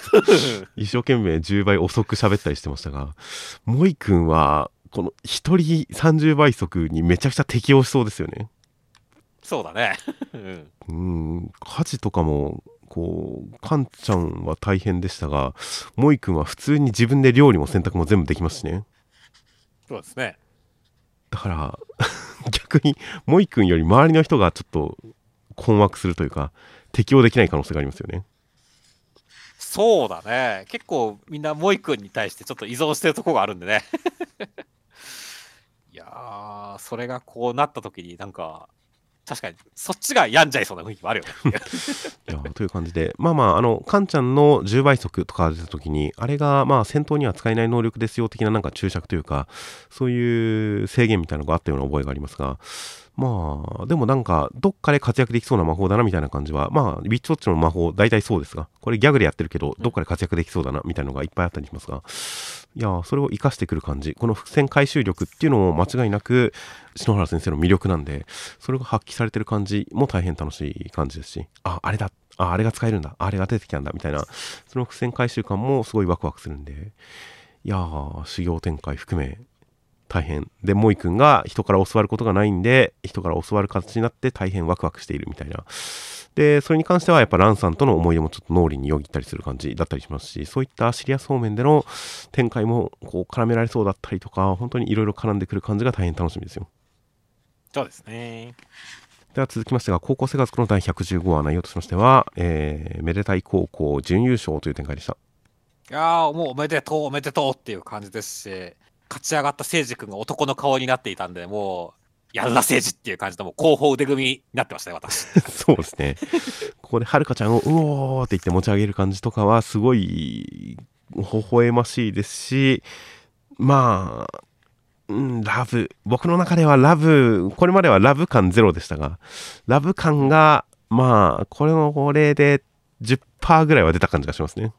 *laughs* 一生懸命10倍遅く喋ったりしてましたが、モイ君は、この一人30倍速にめちゃくちゃ適応しそうですよね。そうだね。うん。うん、家事とかも、こう、カンちゃんは大変でしたが、モイ君は普通に自分で料理も洗濯も全部できますしね。そうですねだから *laughs* 逆にモイ君より周りの人がちょっと困惑するというか適応できない可能性がありますよね。そうだね。結構みんなモイ君に対してちょっと依存してるところがあるんでね。*laughs* いやー、それがこうなった時になんか、確かにそっちが病んじゃいそうな雰囲気もあるよね。*laughs* という感じでまあまああのカンちゃんの10倍速とか出た時にあれがまあ戦闘には使えない能力ですよ的ななんか注釈というかそういう制限みたいなのがあったような覚えがありますがまあでもなんかどっかで活躍できそうな魔法だなみたいな感じはまあウィッチウォッチの魔法大体そうですがこれギャグでやってるけどどっかで活躍できそうだなみたいなのがいっぱいあったりしますがいやそれを生かしてくる感じ。この伏線回収力っていうのも間違いなく篠原先生の魅力なんでそれが発揮されてる感じも大変楽しい感じですしああれだ。ああれが使えるんだ。あれが出てきたんだ。みたいな。その伏線回収感もすごいワクワクするんで。いやー修行展開含め大変。でモイ君が人から教わることがないんで人から教わる形になって大変ワクワクしているみたいな。でそれに関してはやっぱランさんとの思い出もちょっと脳裏によぎったりする感じだったりしますしそういったシリアス方面での展開もこう絡められそうだったりとか本当にいろいろ絡んでくる感じが大変楽しみですよ。そうですね。では続きましてが高校生活の第115話内容としましては、えーめでたい高校準優勝という展開でした。いやー、もうおめでとう、おめでとうっていう感じですし、勝ち上がった誠司君が男の顔になっていたんで、もう、やるな誠司っていう感じで、もう後方腕組みになってましたね、私。*laughs* そうですね。ここではるかちゃんをうおーって言って持ち上げる感じとかはすごい微笑ましいですし、まあ、うん、ラブ。僕の中ではラブ、これまではラブ感ゼロでしたが、ラブ感が、まあ、これのこれで10%ぐらいは出た感じがしますね。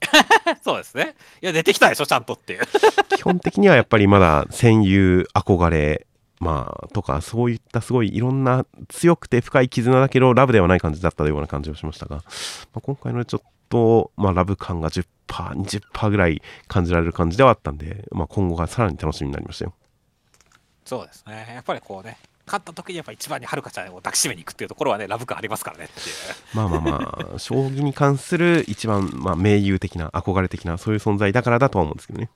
*laughs* そうですね。いや、出てきたでしょ、ちゃんとっていう。*laughs* 基本的にはやっぱりまだ戦友憧れまあとかそういったすごいいろんな強くて深い絆だけどラブではない感じだったような感じをしましたが、まあ、今回のちょっと、まあ、ラブ感が 10%20% ぐらい感じられる感じではあったんで、まあ、今後がさらに楽しみになりましたよそうですね。やっぱりこうね、勝った時にやっぱ一番にはるかちゃんを抱きしめに行くっていうところはね、ラブ感ありますからねっていう。まあまあまあ将棋に関する一番、まあ、盟友的な憧れ的なそういう存在だからだとは思うんですけどね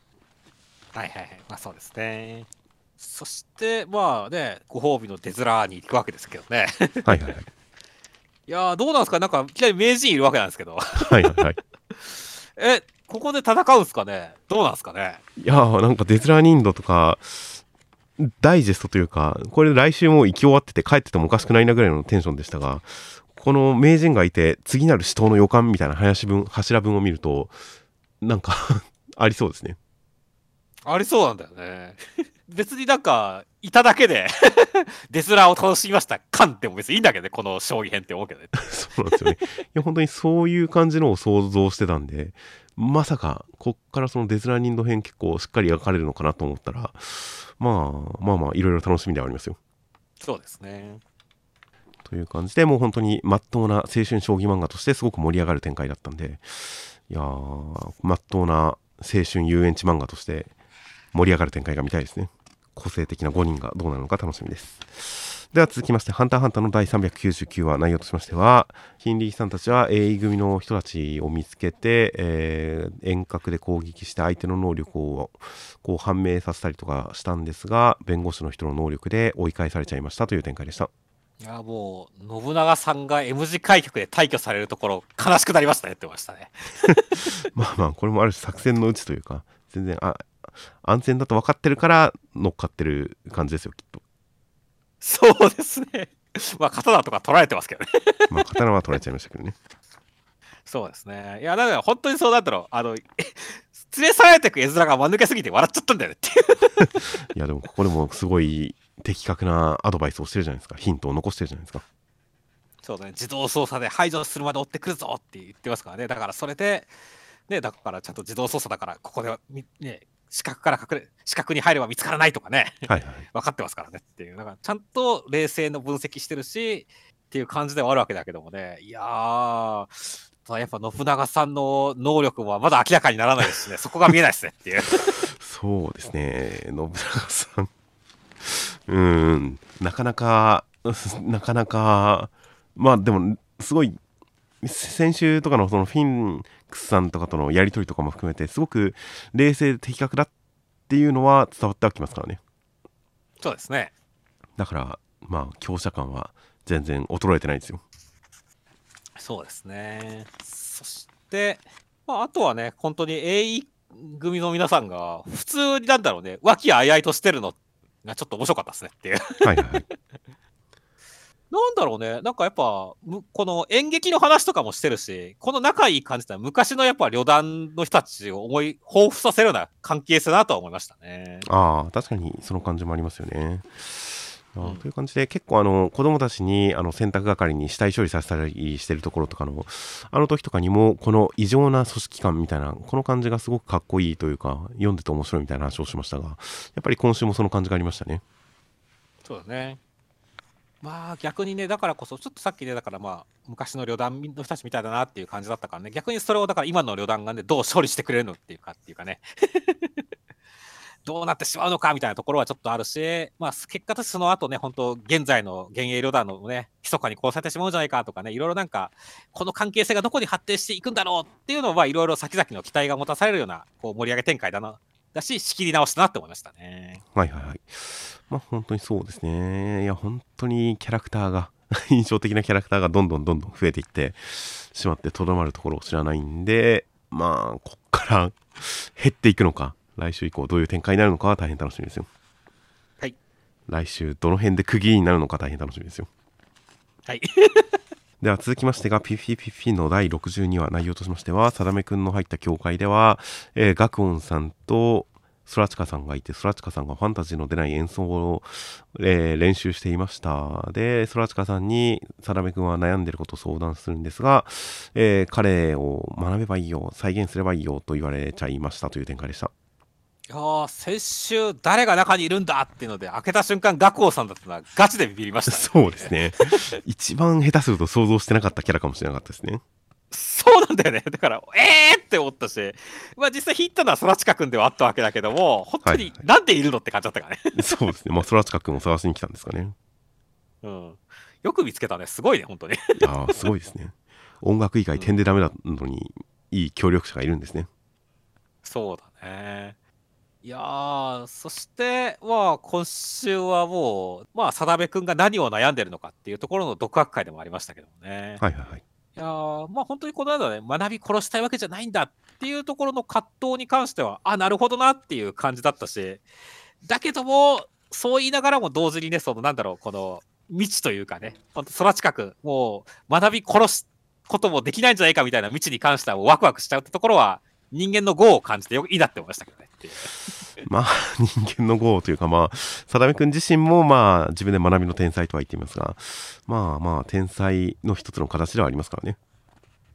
はいはいはい。まあそうですね。そして、まあね、ご褒美のデズラーに行くわけですけどね。はいはいはい *laughs* いやー、どうなんですか？なんか、いきなり名人いるわけなんですけど。はいはいはい *laughs* え、ここで戦うんですかね？どうなんですかね？いやーなんかデズラーニンドとかダイジェストというかこれ来週も行き終わってて帰っててもおかしくないなぐらいのテンションでしたがこの名人がいて次なる死闘の予感みたいな林文柱文を見るとなんか *laughs* ありそうですねありそうなんだよね。別になんか、いただけで *laughs* デズラーを楽しみました感でも別にいいんだけどね、この将棋編って思うけどね。*laughs* そうなんですよねいや本当にそういう感じのを想像してたんでまさかこっからそのデズラーニンド編結構しっかり描かれるのかなと思ったらまあまあまあいろいろ楽しみではありますよそうですね。という感じでもう本当にまっとうな青春将棋漫画としてすごく盛り上がる展開だったんでいやーまっとうな青春遊園地漫画として盛り上がる展開が見たいですね個性的な5人がどうなるのか楽しみですでは続きまして「ハンターハンター」の第399話内容としましてはヒンリーさんたちは A 組の人たちを見つけて、えー遠隔で攻撃して相手の能力をこう判明させたりとかしたんですが弁護士の人の能力で追い返されちゃいましたという展開でしたいや、もう、信長さんが M 字開局で退去されるところ、悲しくなりましたねって言ってましたね。*laughs* まあまあこれもある種作戦のうちというか全然あ安全だと分かってるから乗っかってる感じですよきっとそうですね。*laughs* まあ、刀とか取られてますけどね。*laughs* まあ刀は取られちゃいましたけどねそうですね。いや、だから本当にそうなんだろう。あの、え連れ去られてく絵面が間抜けすぎて笑っちゃったんだよねっていう。*laughs* いやでもここでもすごい的確なアドバイスをしてるじゃないですかヒントを残してるじゃないですかそうだね、自動操作で排除するまで追ってくるぞって言ってますからね。だからそれで、ね、だからちゃんと自動操作だから、ここではみ、ね、視覚から隠れ、視覚に入れば見つからないとかね、はいはい分かってますからねっていう。だからちゃんと冷静の分析してるし、っていう感じではあるわけだけどもね。いやー、やっぱ信長さんの能力はまだ明らかにならないですしね、そこが見えないですねっていう。そうですね信長さんうーんなかなかなかなかまあでもすごい先週とかのそのフィンクスさんとかとのやり取りとかも含めてすごく冷静で的確だっていうのは伝わってはきますからねそうですね。だからまあ強者感は全然衰えてないですよ。そうですね。そして、まあ、あとはね、本当に AE 組の皆さんが、普通になんだろうね、和気あいあいとしてるのがちょっと面白かったですねっていう。はいはいはい。なんだろうね、なんかやっぱ、むこの演劇の話とかもしてるし、この仲いい感じって昔のやっぱ旅団の人たちを思い、彷彿させるような関係性だなとは思いましたね。ああ、確かにその感じもありますよね。あという感じで、結構あの子供たちにあの洗濯係に死体処理させたりしてるところとかの、あの時とかにも、この異常な組織感みたいな、この感じがすごくかっこいいというか、読んでて面白いみたいな話をしましたが、やっぱり今週もその感じがありましたね。そうだね。まあ逆にね、だからこそ、ちょっとさっきね、だからまあ、昔の旅団の人たちみたいだなっていう感じだったからね、逆にそれをだから今の旅団がね、どう処理してくれるのっていうかっていうかね、*laughs* どうなってしまうのかみたいなところはちょっとあるし、まあ結果としてその後ね、本当現在の現役旅団のね、密かに殺されてしまうんじゃないかとかね、いろいろなんか、この関係性がどこに発展していくんだろうっていうのは、いろいろ先々の期待が持たされるような、こう盛り上げ展開だな、だし、仕切り直しだなって思いましたね。はいはいはい。まあ本当にそうですね。いや本当にキャラクターが *laughs* 印象的なキャラクターがどんどんどんどん増えていってしまってとどまるところを知らないんで、まあこっから *laughs* 減っていくのか、来週以降どういう展開になるのかは大変楽しみですよ。はい。来週どの辺で区切りになるのか大変楽しみですよ。はい。*laughs* では続きましてが、ピフィピフィの第62話、内容としましては、さだめくんの入った教会では、えー、ガクオンさんとソラチカさんがいて、ソラチカさんがファンタジーの出ない演奏を、えー練習していました。で、ソラチカさんに、さだめくんは悩んでることを相談するんですが、えー彼を学べばいいよ、再現すればいいよと言われちゃいましたという展開でした。いやー先週誰が中にいるんだっていうので開けた瞬間学王さんだったのはガチでビビりました、ね、そうですね。*laughs* 一番下手すると想像してなかったキャラかもしれなかったですね。そうなんだよねだからえーって思ったしまあ実際ヒットのは空近くんではあったわけだけども本当になんでいるのって感じだったからね、そうですね。まあ、ソラチカくんを探しに来たんですかね。うん、よく見つけたねすごいね本当にいやーすごいですね。音楽以外点でダメなのに、いい協力者がいるんですね。そうだねいやーそしてまあ今週はもうまあ定部君が何を悩んでるのかっていうところの独学会でもありましたけどもね、はいはいはい。いやーまあ本当にこの間ね学び殺したいわけじゃないんだっていうところの葛藤に関してはあなるほどなっていう感じだったしだけどもそう言いながらも同時にねそのなんだろうこの未知というかねほんと空近くもう学び殺すこともできないんじゃないかみたいな未知に関してはワクワクしちゃうってところは人間の業を感じてよくいいなって思いましたけどねまあ、*laughs* 人間の業というか、まあ、定めくん自身も、まあ、自分で学びの天才とは言っていますが、まあまあ、天才の一つの形ではありますからね。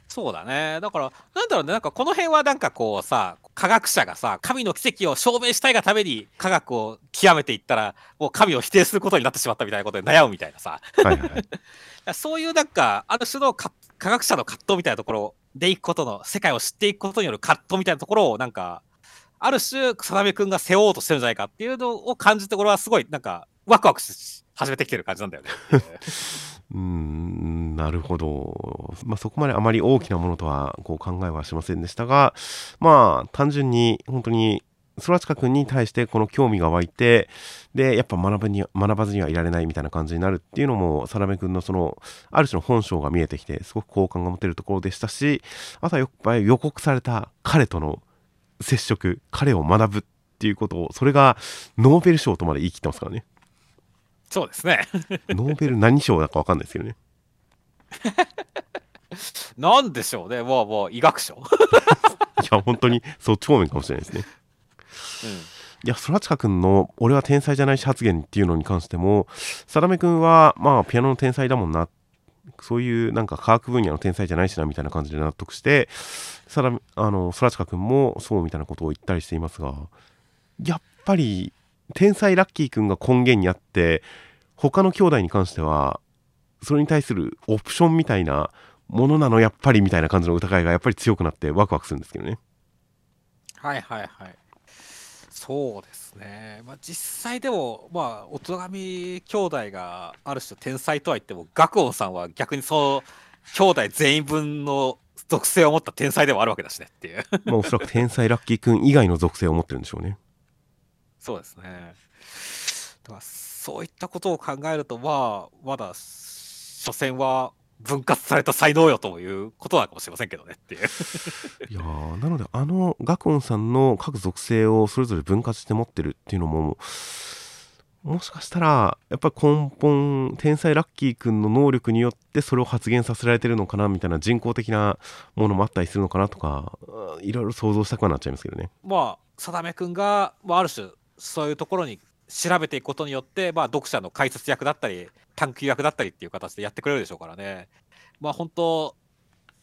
そうだね。だから、なんだろうね、なんかこの辺はなんかこうさ、科学者がさ、神の奇跡を証明したいがために科学を極めていったら、もう神を否定することになってしまったみたいなことで悩むみたいなさ、はいはいはい。*laughs* そういうなんか、ある種のか科学者の葛藤みたいなところでいくことの、世界を知っていくことによる葛藤みたいなところを、なんか、ある種、定めくんが背負おうとしてるんじゃないかっていうのを感じて、これはすごい、なんか、ワクワクし始めてきてる感じなんだよね。*laughs* うん、なるほど。まあ、そこまであまり大きなものとはこう考えはしませんでしたが、まあ、単純に本当に、空近くんに対してこの興味が湧いて、で、やっぱ学ぶに学ばずにはいられないみたいな感じになるっていうのも、サラメくんのその、ある種の本性が見えてきて、すごく好感が持てるところでしたし、あとはやっぱり予告された彼との接触、彼を学ぶっていうことを、それがノーベル賞とまで言い切ってますからね。そうですね。ノーベル何賞だかわかんないですけどね。*laughs* なんでしょうね。もう、もう、医学賞。*laughs* いや、本当にそっち方面かもしれないですね。うん。いや、空近くんの俺は天才じゃないし発言っていうのに関しても、定めくんは、まあ、ピアノの天才だもんな。そういうなんか科学分野の天才じゃないしなみたいな感じで納得して、さらあの空近くんもそうみたいなことを言ったりしていますが、やっぱり天才ラッキーくんが根源にあって、他の兄弟に関しては、それに対するオプションみたいなものなのやっぱりみたいな感じの疑いがやっぱり強くなってワクワクするんですけどね。はいはいはい。そうですね。まあ実際でも、まあ、音神兄弟がある種天才とは言っても、学音さんは逆にその兄弟全員分の属性を持った天才でもあるわけだしねっていう。まあおそらく天才ラッキーくん以外の属性を持ってるんでしょうね。そうですね。だからそういったことを考えると、まあ、まだ所詮は分割された才能よということなのかもしれませんけどねっていう。*laughs* いやーなのであのガクオンさんの各属性をそれぞれ分割して持ってるっていうのももしかしたらやっぱり根本天才ラッキーくんの能力によってそれを発現させられてるのかなみたいな人工的なものもあったりするのかなとかうんいろいろ想像したくはなっちゃいますけどね。まあ定めくんが、まあ、ある種そういうところに調べていくことによって、まあ、読者の解説役だったり探求役だったりっていう形でやってくれるでしょうからね。まあ本当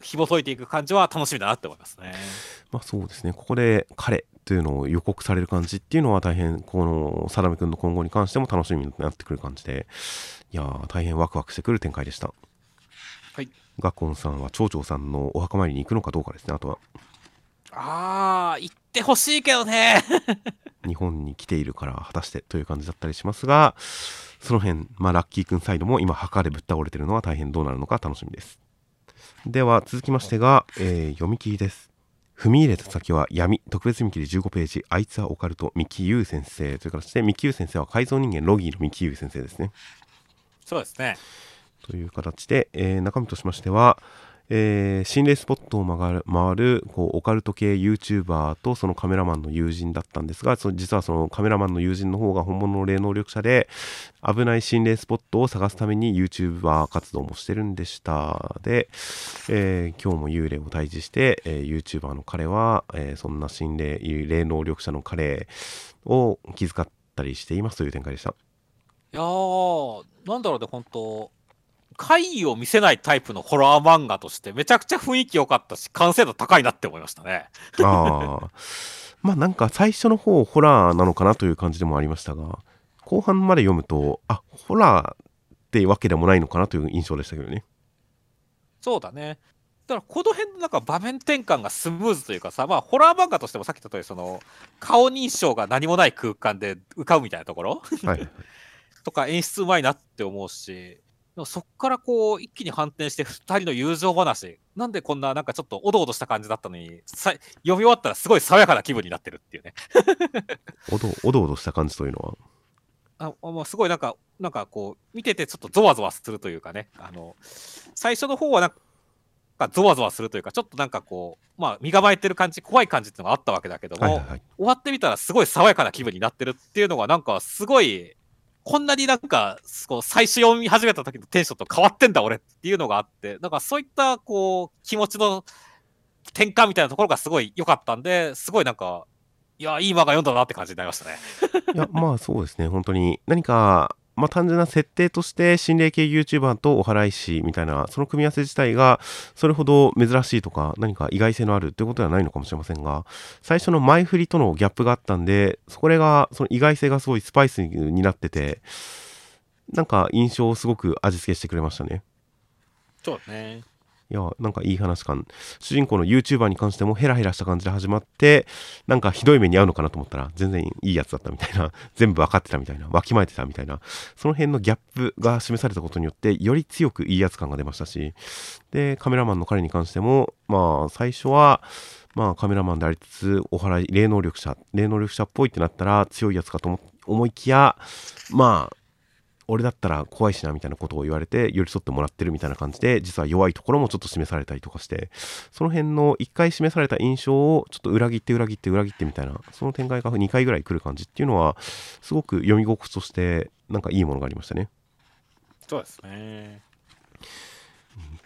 紐解いていく感じは楽しみだなって思いますね。まあそうですね。ここで彼というのを予告される感じっていうのは大変この定めくんの今後に関しても楽しみになってくる感じで。いやー大変ワクワクしてくる展開でした。はい。ガコンさんは町長さんのお墓参りに行くのかどうかですね。あとはああ行ってほしいけどね。*laughs* 日本に来ているから果たしてという感じだったりしますがその辺、まあ、ラッキーくんサイドも今墓でぶっ倒れてるのは大変どうなるのか楽しみです。では続きましてが、えー読み切りです。踏み入れた先は闇。特別見切り15ページ。あいつはオカルト三木優先生という形で三木優先生。は改造人間ロギーの三木優先生ですねそうですねという形で、えー中身としましては、えー心霊スポットを回る回るこうオカルト系 YouTuber とそのカメラマンの友人だったんですがそ実はそのカメラマンの友人の方が本物の霊能力者で危ない心霊スポットを探すために YouTuber 活動もしてるんでした。で、えー今日も幽霊を退治して、えー YouTuber の彼は、えーそんな心霊霊能力者の彼を気遣ったりしていますという展開でした。いやーなんだろうね本当。怪異を見せないタイプのホラー漫画としてめちゃくちゃ雰囲気良かったし完成度高いなって思いましたねああ。まあなんか最初の方ホラーなのかなという感じでもありましたが、後半まで読むと、あ、ホラーってわけでもないのかなという印象でしたけどね。そうだねだからこの辺のなんか場面転換がスムーズというかさまあホラー漫画としてもさっき言った通りその顔認証が何もない空間で浮かぶみたいなところ？はい。*laughs* とか演出うまいなって思うしでもそっからこう一気に反転して2人の友情話なんでこんななんかちょっとおどおどした感じだったのにさ読み終わったらすごい爽やかな気分になってるっていうね *laughs* おどおどおどした感じというのは？あまあ、すごいなんかなんかこう見ててちょっとゾワゾワするというかねあの最初の方はなんかゾワゾワするというかちょっとなんかこうまあ身構えてる感じ怖い感じっていうのがあったわけだけども、はいはいはい。終わってみたらすごい爽やかな気分になってるっていうのがなんかすごいこんなになんかこう最初読み始めた時のテンションと変わってんだ俺っていうのがあってなんかそういったこう気持ちの転換みたいなところがすごい良かったんですごいなんかいやいい漫画読んだなって感じになりましたね。*laughs* いや、まあそうですね、本当に何か、まあ単純な設定として心霊系 YouTuber とお祓い師みたいな、その組み合わせ自体がそれほど珍しいとか、何か意外性のあるということではないのかもしれませんが、最初の前振りとのギャップがあったんで、そこが、その意外性がすごいスパイスになってて、なんか印象をすごく味付けしてくれましたね。そうね。いや、なんかいい話感。主人公の YouTuber に関してもヘラヘラした感じで始まって、なんかひどい目に遭うのかなと思ったら、全然いいやつだったみたいな、*laughs* 全部分かってたみたいな、わきまえてたみたいな、その辺のギャップが示されたことによって、より強くいいやつ感が出ましたし、で、カメラマンの彼に関しても、まあ、最初は、まあ、カメラマンでありつつ、お祓い、霊能力者、霊能力者っぽいってなったら強いやつかと思思いきや、まあ、俺だったら怖いしなみたいなことを言われて寄り添ってもらってるみたいな感じで実は弱いところもちょっと示されたりとかしてその辺の1回示された印象をちょっと裏切って裏切って裏切ってみたいなその展開が2回ぐらい来る感じっていうのはすごく読み心地としてなんかいいものがありましたね。そうですね。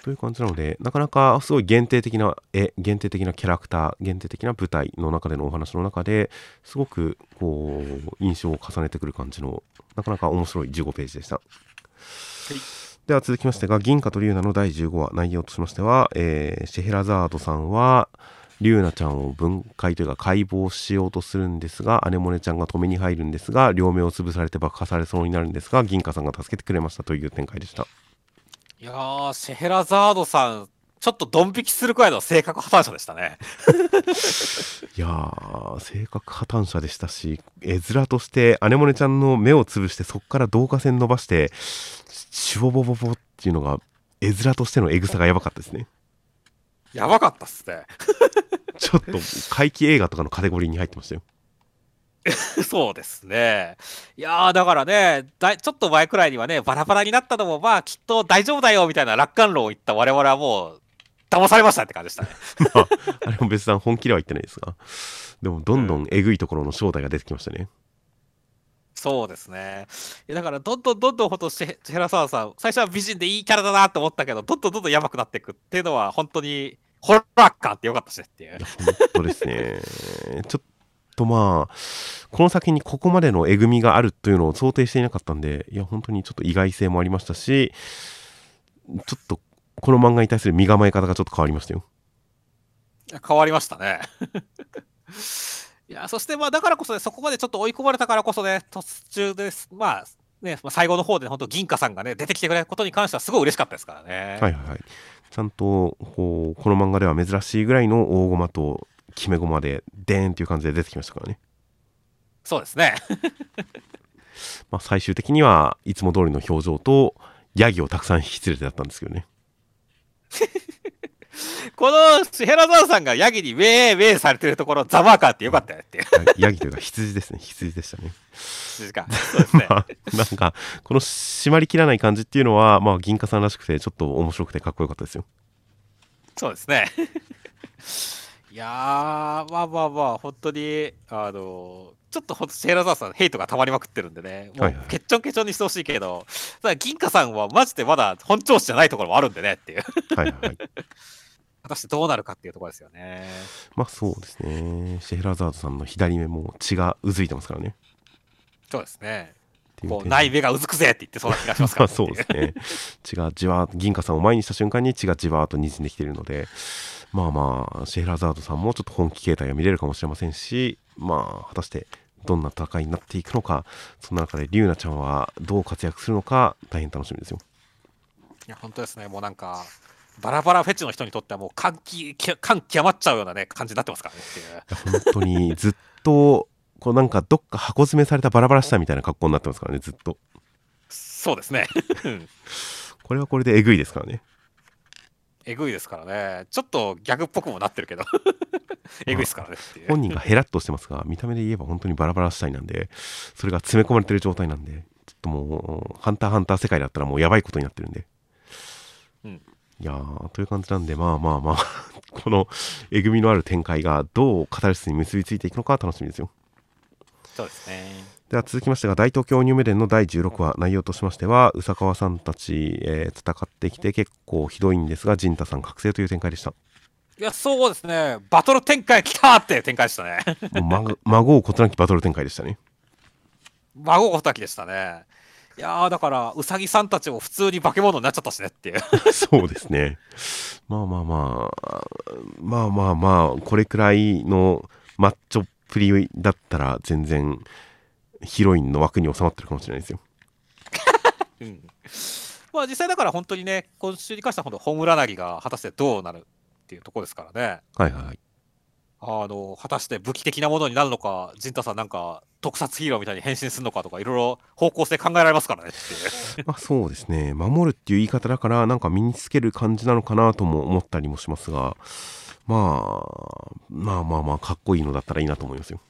という感じなのでなかなかすごい限定的な絵限定的なキャラクター限定的な舞台の中でのお話の中ですごくこう印象を重ねてくる感じのなかなか面白い15ページでした。では続きましてが銀貨と龍ナの第15話内容としましては、えーシェヘラザードさんは龍ナちゃんを分解というか解剖しようとするんですがアネモネちゃんが止めに入るんですが両目を潰されて爆破されそうになるんですが銀貨さんが助けてくれましたという展開でした。いやー、シェヘラザードさん、ちょっとドン引きするくらいの性格破綻者でしたね。*laughs* いやー、性格破綻者でしたし、絵面として、アネモネちゃんの目を潰して、そこから導火線伸ばして、シュボボボボっていうのが、絵面としてのエグさがやばかったですね。やばかったっすね。*laughs* ちょっと、怪奇映画とかのカテゴリーに入ってましたよ。*laughs* そうですね。いやー、だからね、だいちょっと前くらいにはね、バラバラになったのも、まあ、きっと大丈夫だよみたいな楽観論を言った我々はもう、騙されましたって感じでしたね。ま *laughs* あ、あれも別段本気では言ってないですが、でもどんどんえぐいところの正体が出てきましたね。そうですね。いやだから、どんどんどんどんほんとラサワさん、最初は美人でいいキャラだなと思ったけど、どんどんどんどんやばくなっていくっていうのは、本当にホラー感あってよかったしねっていう。本当ですね。ちょっとまあ、この作品にここまでのえぐみがあるというのを想定していなかったんで、いや、本当にちょっと意外性もありましたし、ちょっとこの漫画に対する身構え方がちょっと変わりましたよ。いや変わりましたね。*laughs* いや、そしてまあだからこそね、そこまでちょっと追い込まれたからこそね、途中です、まあね、まあ最後の方で本当銀貨さんがね、出てきてくれることに関してはすごい嬉しかったですからね。はいはいはい。ちゃんとこうこの漫画では珍しいぐらいの大駒と決め駒でデーンっていう感じで出てきましたからね。そうですね。*laughs* まあ、最終的にはいつも通りの表情とヤギをたくさん引き連れてだったんですけどね。*laughs* このシヘラザーさんがヤギにウェーウェーされてるところ、ザマーカーってよかったよってヤヤギというか羊ですね。羊でしたね。時間。そうですね。*laughs* まあなんかこの締まりきらない感じっていうのは、まあ、銀貨さんらしくてちょっと面白くてかっこよかったですよ。そうですね。いやー、まあまあまあ、本当に、あのちょっとほんとシェーラザーさん、ヘイトが溜まりまくってるんでね、もはいうはい、ケッチョンケチョンにしてほしいけど、ただ銀貨さんはマジでまだ本調子じゃないところもあるんでねっていう、はいはいはい。*laughs* 果たしてどうなるかっていうところですよね。まあそうですね。シェヘラザードさんの左目も血がうずいてますからね。そうですね。っていう点こう内目がうずくぜって言ってそうな気がしますかまあら、*laughs* そうですね。血がじわー銀貨さんを前にした瞬間に血がじわーっと滲んできているので、まあまあ、シェヘラザードさんもちょっと本気形態が見れるかもしれませんし、まあ、果たしてどんな戦いになっていくのか、その中でリュウナちゃんはどう活躍するのか、大変楽しみですよ。いや、本当ですね。もうなんか、バラバラフェチの人にとってはもう感極感極まっちゃうようなね、感じになってますからね本当にずっと、こうなんかどっか箱詰めされたバラバラしたみたいな格好になってますからね、ずっと。そうですね。うんこれはこれでえぐいですからね。えぐいですからね。ちょっとギャグっぽくもなってるけど。*laughs* えぐいですからね。本人がヘラッとしてますが、見た目で言えば本当にバラバラしたいなんで、それが詰め込まれてる状態なんで、ちょっともう、ハンターハンター世界だったらもうやばいことになってるんで。うんいやー、という感じなんで、まあまあまあ、*laughs* このえぐみのある展開がどうカタルシスに結びついていくのか楽しみですよ。そうですね。では続きましてが大東京ニューメデンの第16話内容としましては宇佐川さんたち、えー戦ってきて結構ひどいんですが陣太さん覚醒という展開でしたいや、そうですね。バトル展開来たって展開でしたね。もう孫孫をことなきバトル展開でしたね孫ごたきでしたね。いやー、だから、ウサギさんたちも普通に化け物になっちゃったしねっていう。*laughs* そうですねまあまあまあまあまあまあこれくらいのマッチョっぷりだったら全然ヒロインの枠に収まってるかもしれないですよ。*laughs* うん。まあ実際だから本当にね、今週に関しては本当、ホムラナギが果たしてどうなるっていうところですからね。はいはいはい。あの、果たして武器的なものになるのか、陣太さんなんか特撮ヒーローみたいに変身するのかとか、いろいろ方向性考えられますからね。*laughs* まあそうですね。守るっていう言い方だからなんか身につける感じなのかなとも思ったりもしますがまあまあまあまあかっこいいのだったらいいなと思いますよ。い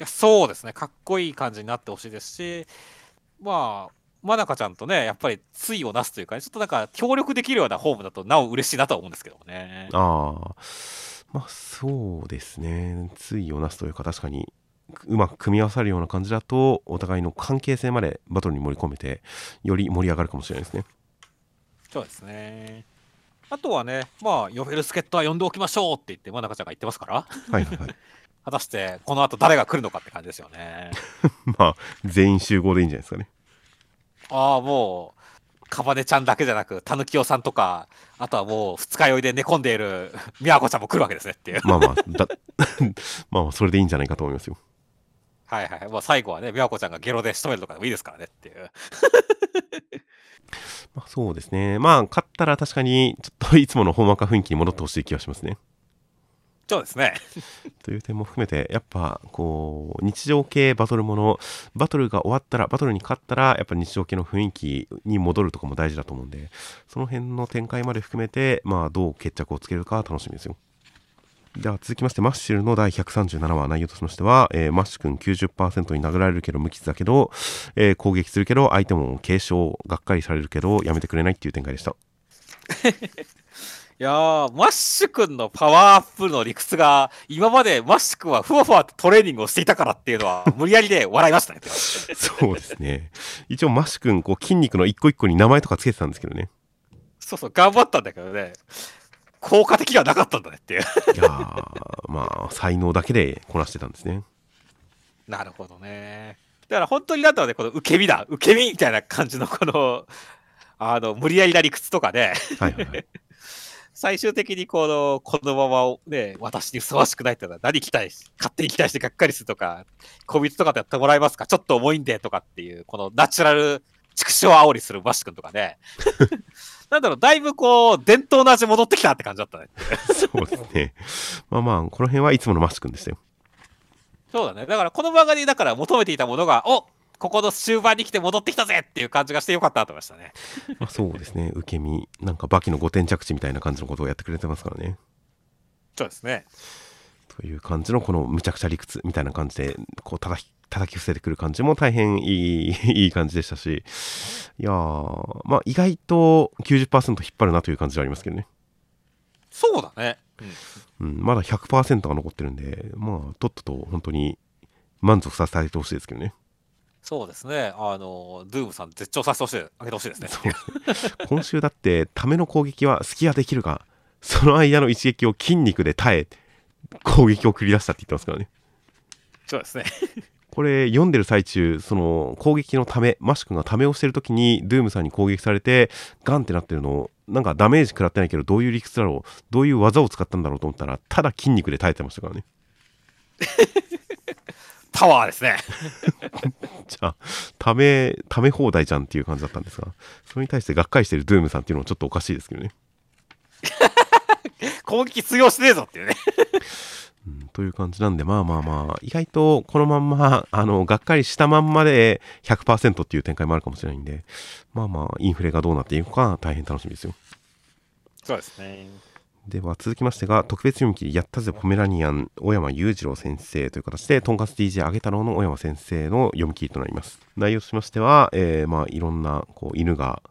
やそうですね、かっこいい感じになってほしいですし、まあ、まなかちゃんとね、やっぱり対をなすというか、ちょっとなんか協力できるようなホームだとなお嬉しいなとは思うんですけどもね。ああまあそうですね。対をなすというか確かにうまく組み合わさるような感じだとお互いの関係性までバトルに盛り込めてより盛り上がるかもしれないですね。そうですね。あとはね、まあ、呼べる助っ人は呼んでおきましょうって言って、まなかちゃんが言ってますから、はいはいはい果たしてこの後誰が来るのかって感じですよね。*laughs* まあ全員集合でいいんじゃないですかねああ、もう、かばねちゃんだけじゃなく、たぬきよさんとか、あとはもう、二日酔いで寝込んでいるみやこちゃんも来るわけですねっていう。まあまあだ *laughs* まあまあそれでいいんじゃないかと思いますよはいはい。まあ、最後はね、みやこちゃんがゲロで仕留めるとかでもいいですからねっていう。*laughs* まあそうですねまあ勝ったら確かにちょっといつものほんわか雰囲気に戻ってほしい気がしますねそうですね。*laughs* という点も含めてやっぱこう日常系バトルものバトルが終わったらバトルに勝ったらやっぱ日常系の雰囲気に戻るとかも大事だと思うんでその辺の展開まで含めてまあどう決着をつけるか楽しみですよでは続きましてマッシュルの第137話内容としましては、えーマッシュ君90%に殴られるけど無傷だけど、えー攻撃するけど相手も軽傷がっかりされるけどやめてくれないっていう展開でした *laughs* いやー、マッシュ君のパワーアップの理屈が、今までマッシュ君はふわふわとトレーニングをしていたからっていうのは、*laughs* 無理やりで笑いましたね。そうですね。一応マッシュ君こう筋肉の一個一個に名前とかつけてたんですけどね。そうそう、頑張ったんだけどね、効果的ではなかったんだねっていう。いやーまあ才能だけでこなしてたんですね。なるほどね。だから本当になんだろうね、この受け身だ、受け身みたいな感じのこの、あの、無理やりな理屈とかで、はいはいはい最終的にこの、このままね、私にふさわしくないってのは何期待し、勝手に期待してがっかりするとか、小蜜とかでやってもらえますか？ちょっと重いんでとかっていう、このナチュラル畜生煽りするバッシュ君とかね。*laughs* なんだろう、だいぶこう、伝統の味戻ってきたって感じだったね。そうですねまあまあこの辺はいつものマッシュ君でしたよそうだね。だからこの漫画にだから求めていたものが、おここの終盤に来て戻ってきたぜっていう感じがしてよかったなと思いましたね。まあ、そうですね。受け身。なんかバキの5点着地みたいな感じのことをやってくれてますからね。そうですね。という感じのこのむちゃくちゃ理屈みたいな感じでこう叩き叩き伏せてくる感じも大変いい *laughs* いい感じでしたし。いやーまあ意外と90%引っ張るなという感じではありますけどね、そうだね。うん、まだ100%が残ってるんでまあとっとと本当に満足させてあげてほしいですけどねそうですね。あの、ドゥームさん絶頂させてほしい、あげてほしいですね。今週だってための攻撃は隙ができるがその間の一撃を筋肉で耐え攻撃を繰り出したって言ってますからねそうですね。これ読んでる最中その攻撃のためマシュ君がためをしてる時にドゥームさんに攻撃されてガンってなってるのをなんかダメージ食らってないけどどういう理屈だろうどういう技を使ったんだろうと思ったらただ筋肉で耐えてましたからねパワーですね。*laughs* じゃあためため放題じゃんっていう感じだったんですがそれに対してがっかりしてるドゥームさんっていうのはちょっとおかしいですけどね、*laughs* 攻撃通用してねえぞっていうね。うん、という感じなんでまあまあまあ意外とこのまんまあのがっかりしたまんまで100%っていう展開もあるかもしれないんでまあまあインフレがどうなっていくのか大変楽しみですよそうですね。では続きましてが特別読み切りやったぜポメラニアン小山裕次郎先生という形でとんかつ DJ あげ太郎の小山先生の読み切りとなります内容としましては、えーまあいろんなこう犬が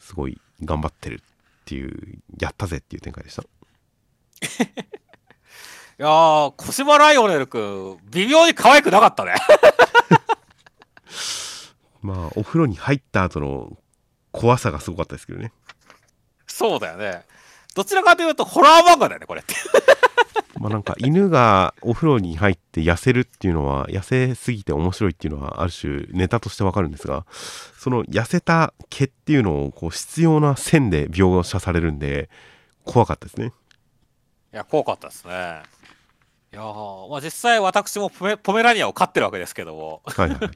すごい頑張ってるっていうやったぜっていう展開でした *laughs* いやー、小島ライオネル君、微妙に可愛くなかったね。*laughs* まあお風呂に入った後の怖さがすごかったですけどねそうだよね。どちらかというと、ホラー漫画だよね、これって。*laughs* まあなんか犬がお風呂に入って痩せるっていうのは痩せすぎて面白いっていうのはある種ネタとしてわかるんですがその痩せた毛っていうのをこう必要な線で描写されるんで怖かったですねいや、怖かったですね。いやー、まあ、実際私もポメポメラニアンを飼ってるわけですけども、はいはい *laughs*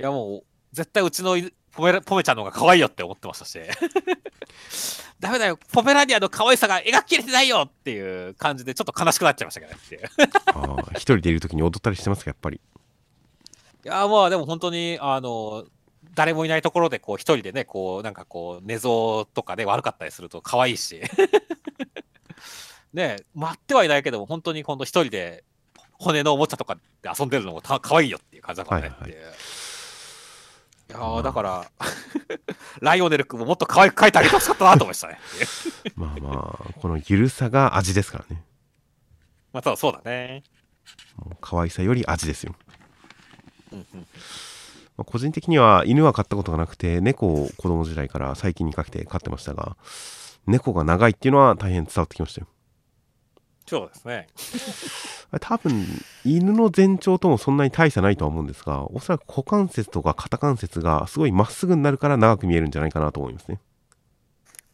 いやもう、絶対うちの犬ポメラポメちゃんの方が可愛いよって思ってましたし、*laughs* ダメだよ、ポメラニアンの可愛さが描ききれてないよっていう感じで、ちょっと悲しくなっちゃいましたけどねっていう。ああ一人でいる時に踊ったりしてますかやっぱりいやーまあでも本当に、あの、誰もいないところで、こう、一人でね、こう、なんかこう、寝相とかで悪かったりすると可愛いし。ね待ってはいないけども、本当に今度一人で、骨のおもちゃとかで遊んでるのもた可愛いよっていう感じだからねっていう。いやーだから、*laughs* ライオネル君ももっと可愛く描いてあげてほしかったなと思いましたね。*laughs* まあまあこのゆるさが味ですからねまあ、ただそうだね。もう可愛さより味ですようんうんまあ個人的には犬は飼ったことがなくて猫を子供時代から最近にかけて飼ってましたが猫が長いっていうのは大変伝わってきましたよそうですね。*laughs* 多分犬の全長ともそんなに大差ないとは思うんですがおそらく股関節とか肩関節がすごいまっすぐになるから長く見えるんじゃないかなと思いますね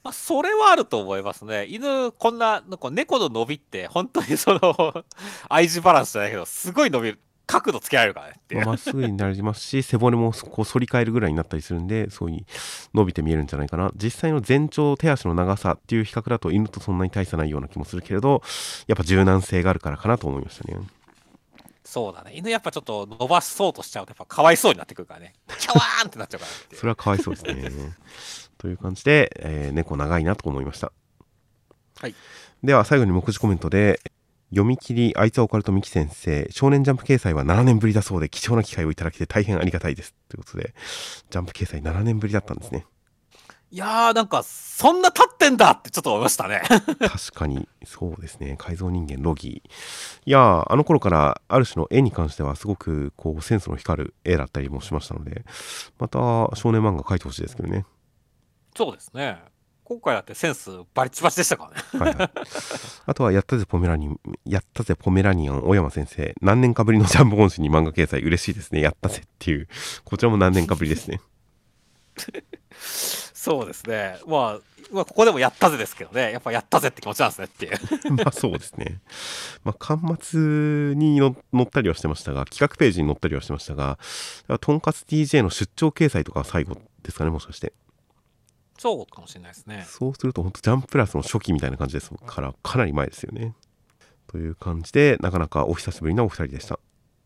まあ、それはあると思いますね。犬、こんな、なんか猫の伸びって、本当にその、*laughs* 愛知バランスじゃないけど、すごい伸びる。角度つけられるからねって。まっすぐになりますし背骨もこう反り返るぐらいになったりするんでそういう伸びて見えるんじゃないかな実際の全長手足の長さっていう比較だと犬とそんなに大差ないような気もするけれどやっぱ柔軟性があるからかなと思いましたねそうだね。犬やっぱちょっと伸ばそうとしちゃうと、やっぱかわいそうになってくるからね。キャワーンってなっちゃうからそれはかわいそうですねという感じで、えー猫長いなと思いましたはい。では最後に目次コメントで読み切り、あいつはオカルトミキ先生、少年ジャンプ掲載は7年ぶりだそうで、貴重な機会をいただけて大変ありがたいです。ということで、ジャンプ掲載7年ぶりだったんですね。いやー、なんか、そんな経ってんだってちょっと思いましたね。確かに、そうですね。改造人間、ロギー。いやー、あの頃から、ある種の絵に関しては、すごく、こう、センスの光る絵だったりもしましたので、また、少年漫画描いてほしいですけどね。そうですね。今回だってセンスバリチバチでしたからね。はいはい。あとは、やったぜポメラニン、やったぜポメラニアン、小山先生。何年かぶりのジャンボ本誌に漫画掲載、嬉しいですね。やったぜっていう、こちらも何年かぶりですね。そうですね。まあ、まあ、ここでもやったぜですけどね。やっぱやったぜって気持ちなんですねっていう。*laughs* まあそうですね。まあ、端末にの載ったりはしてましたが、企画ページに載ったりはしてましたが、とんかつ DJ の出張掲載とかは最後ですかね、もしかして。そうかもしれないですね。そうすると、本当ジャンププラスの初期みたいな感じですから、かなり前ですよね。という感じで、なかなかお久しぶりなお二人でした。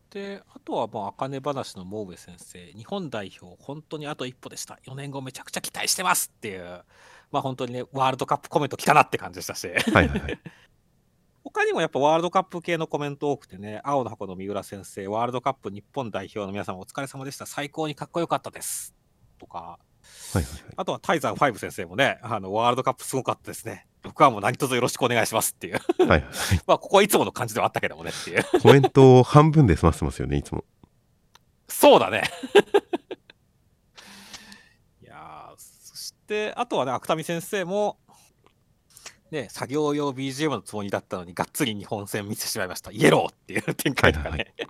で、あとは、まあ、あかね話のモーベ先生、日本代表、本当にあと一歩でした。4年後めちゃくちゃ期待してますっていう、まあ本当にね、ワールドカップコメント来たなって感じでしたし。はいはいはい。*laughs* 他にもやっぱワールドカップ系のコメント多くてね、青の箱の三浦先生、ワールドカップ日本代表の皆様お疲れ様でした。最高にかっこよかったです。とか、はいはいはい。あとはタイザー5先生もね、あの、ワールドカップすごかったですね。僕はもう何卒よろしくお願いしますっていう。はいはいはい。*laughs* まあ、ここはいつもの感じではあったけどもねっていう。コメントを半分で済ませてますよね、いつも。そうだね。*laughs* いやーそして、あとはね、芥見先生も、ね、作業用 BGM のつもりだったのに、がっつり日本戦見せてしまいました。イエローっていう展開とかね。はいはいい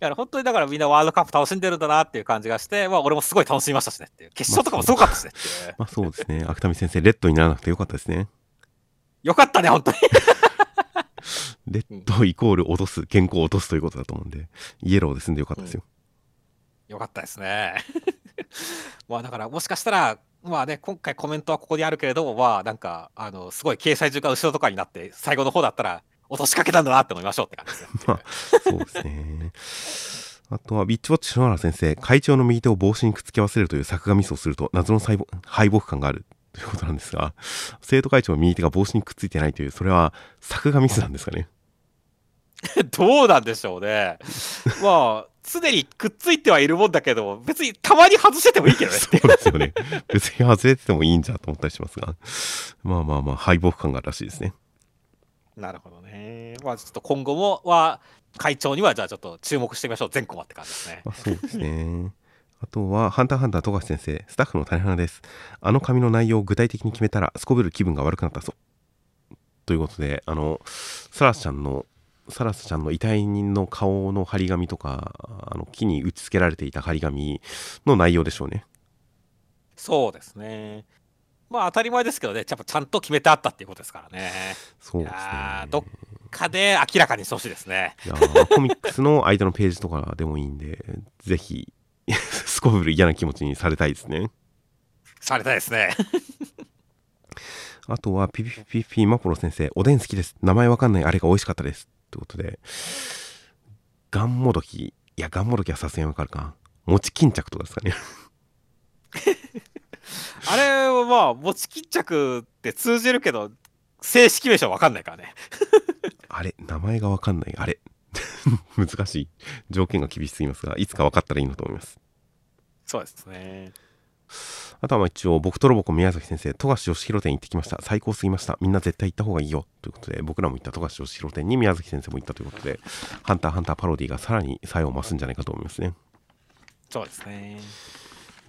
*laughs* や本当にだからみんなワールドカップ楽しんでるんだなっていう感じがして、まあ俺もすごい楽しみましたしねっていう。決勝とかもすごかったしねっていう。まあそうですね。芥見先生、レッドにならなくてよかったですね。よかったね、本当に。*laughs* レッドイコール落とす、健康を落とすということだと思うんで、イエローで済んでよかったですよ。よかったですね。*laughs* まあだからもしかしたら、まあね、今回コメントはここにあるけれども、まあなんか、あの、すごい掲載中が後ろとかになって、最後の方だったら、落としかけたんだなって思いましょうって感じですよ。まあ、そうですね。あとは、ビッチウォッチ篠原先生、会長の右手を帽子にくっつけ忘れるという作画ミスをすると、謎の敗北感があるということなんですが、生徒会長の右手が帽子にくっついてないという、それは作画ミスなんですかね。*laughs* どうなんでしょうね。まあ、常にくっついてはいるもんだけど、別にたまに外しててもいいけどね。*laughs* そうですよね。別に外れててもいいんじゃと思ったりしますが、まあまあまあ、敗北感があるらしいですね。なるほどね。まあちょっと今後もは、会長にはじゃあちょっと注目してみましょう。全コマって感じですね。まあ、そうですね。あとは、ハンターハンター富樫先生、スタッフの谷花です。あの紙の内容を具体的に決めたら、すこぶる気分が悪くなったそう。ということで、あの、サラスちゃんの、サラスちゃんの遺体の顔の張り紙とか、あの木に打ち付けられていた張り紙の内容でしょうね。そうですね。まあ当たり前ですけどね、やっぱちゃんと決めてあったっていうことですからね。いそうですねどっかで明らかにしてほしいですね。いやーコミックスの間のページとかでもいいんで、ぜひ、*laughs* すこぶる嫌な気持ちにされたいですね。されたいですね。*laughs* あとは、ピピピピピマポロ先生、おでん好きです。名前わかんないあれが美味しかったです。ということで、ガンモドキ、いや、ガンモドキはさすがにわかるか。餅巾着とかですかね。*laughs* あれはまあ、持ち巾着って通じるけど、正式名称わかんないからね。*laughs* あれ、名前がわかんない。あれ。*laughs* 難しい。条件が厳しすぎますが、いつか分かったらいいなと思います。そうですね。あとはまあ一応、僕とロボコ宮崎先生、富樫義弘店行ってきました。最高すぎました。みんな絶対行った方がいいよ。ということで、僕らも行った富樫義弘店に宮崎先生も行ったということで、ハンターハンターパロディがさらに作用を増すんじゃないかと思いますね。そうですね。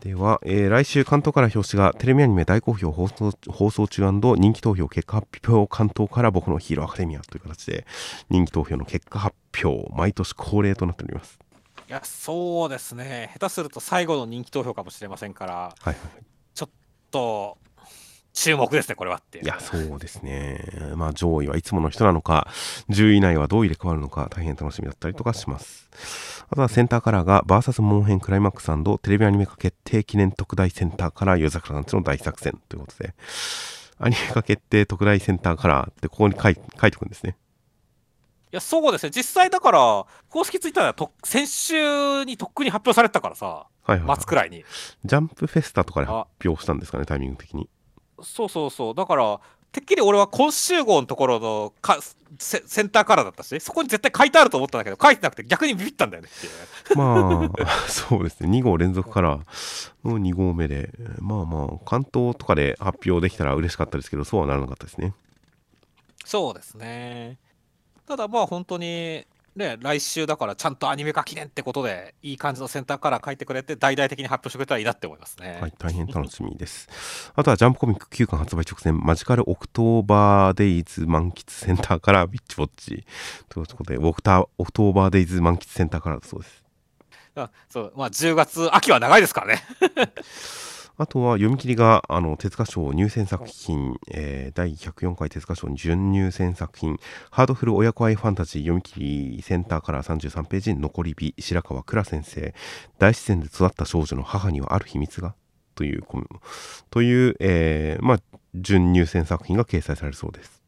では、えー来週関東から表紙がテレビアニメ大好評放送放送中人気投票結果発表関東から僕のヒーローアカデミアという形で人気投票の結果発表毎年恒例となっております。いや、そうですね。下手すると最後の人気投票かもしれませんから、はいはいと、注目ですね、これはっていや、そうですね。まあ、上位はいつもの人なのか、10位以内はどう入れ替わるのか、大変楽しみだったりとかします。あとはセンターカラーが、バーサスモンヘンクライマックステレビアニメ化決定記念特大センターカラー、夜桜さんちの大作戦ということで、アニメ化決定特大センターカラーってここに書い書いておくんですね。いや、そうですね。実際だから、公式ツイッターではと先週にとっくに発表されてたからさ、はいはい、はい末くらいに。ジャンプフェスタとかで発表したんですかね、タイミング的に。そうそうそう。だから、てっきり俺は今週号のところのかセセンターカラーだったし、そこに絶対書いてあると思ったんだけど、書いてなくて逆にビビったんだよねって。まあ、*laughs* そうですね。2号連続からの2号目で、まあまあ、関東とかで発表できたら嬉しかったですけど、そうはならなかったですね。そうですね。ただまあ本当に、ね、来週だからちゃんとアニメ化記念ってことで、いい感じのセンターカラー書いてくれて、大々的に発表してくれたらいいなって思いますね。はい、大変楽しみです。あとはジャンプコミック9巻発売直前、マジカルオクトーバーデイズ満喫センターカラービッチウォッチということで、オクタオクトーバーデイズ満喫センターカラーだそうです。あそうまあ、10月、秋は長いですからね。あとは読み切りがあの手塚賞入選作品、えー第104回手塚賞準入選作品。ハードフル親子愛ファンタジー読み切りセンターから33ページ残り火白川倉先生。大自然で育った少女の母にはある秘密がというという、えーまあ、準入選作品が掲載されそうです。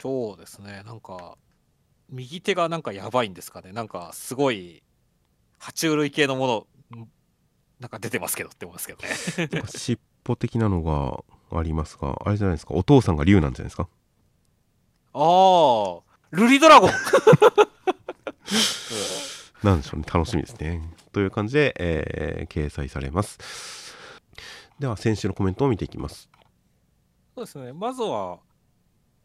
そうですね、なんか、右手がなんかやばいんですかね。なんかすごい、爬虫類系のもの、なんか出てますけどって思いますけどね。*laughs* 尻尾的なのがありますがあれじゃないですか。お父さんが竜なんじゃないですか？ああ、ルリドラゴン。*laughs* なんでしょうね。楽しみですね。という感じで、えー掲載されます。では先週のコメントを見ていきます。そうですね、まずは、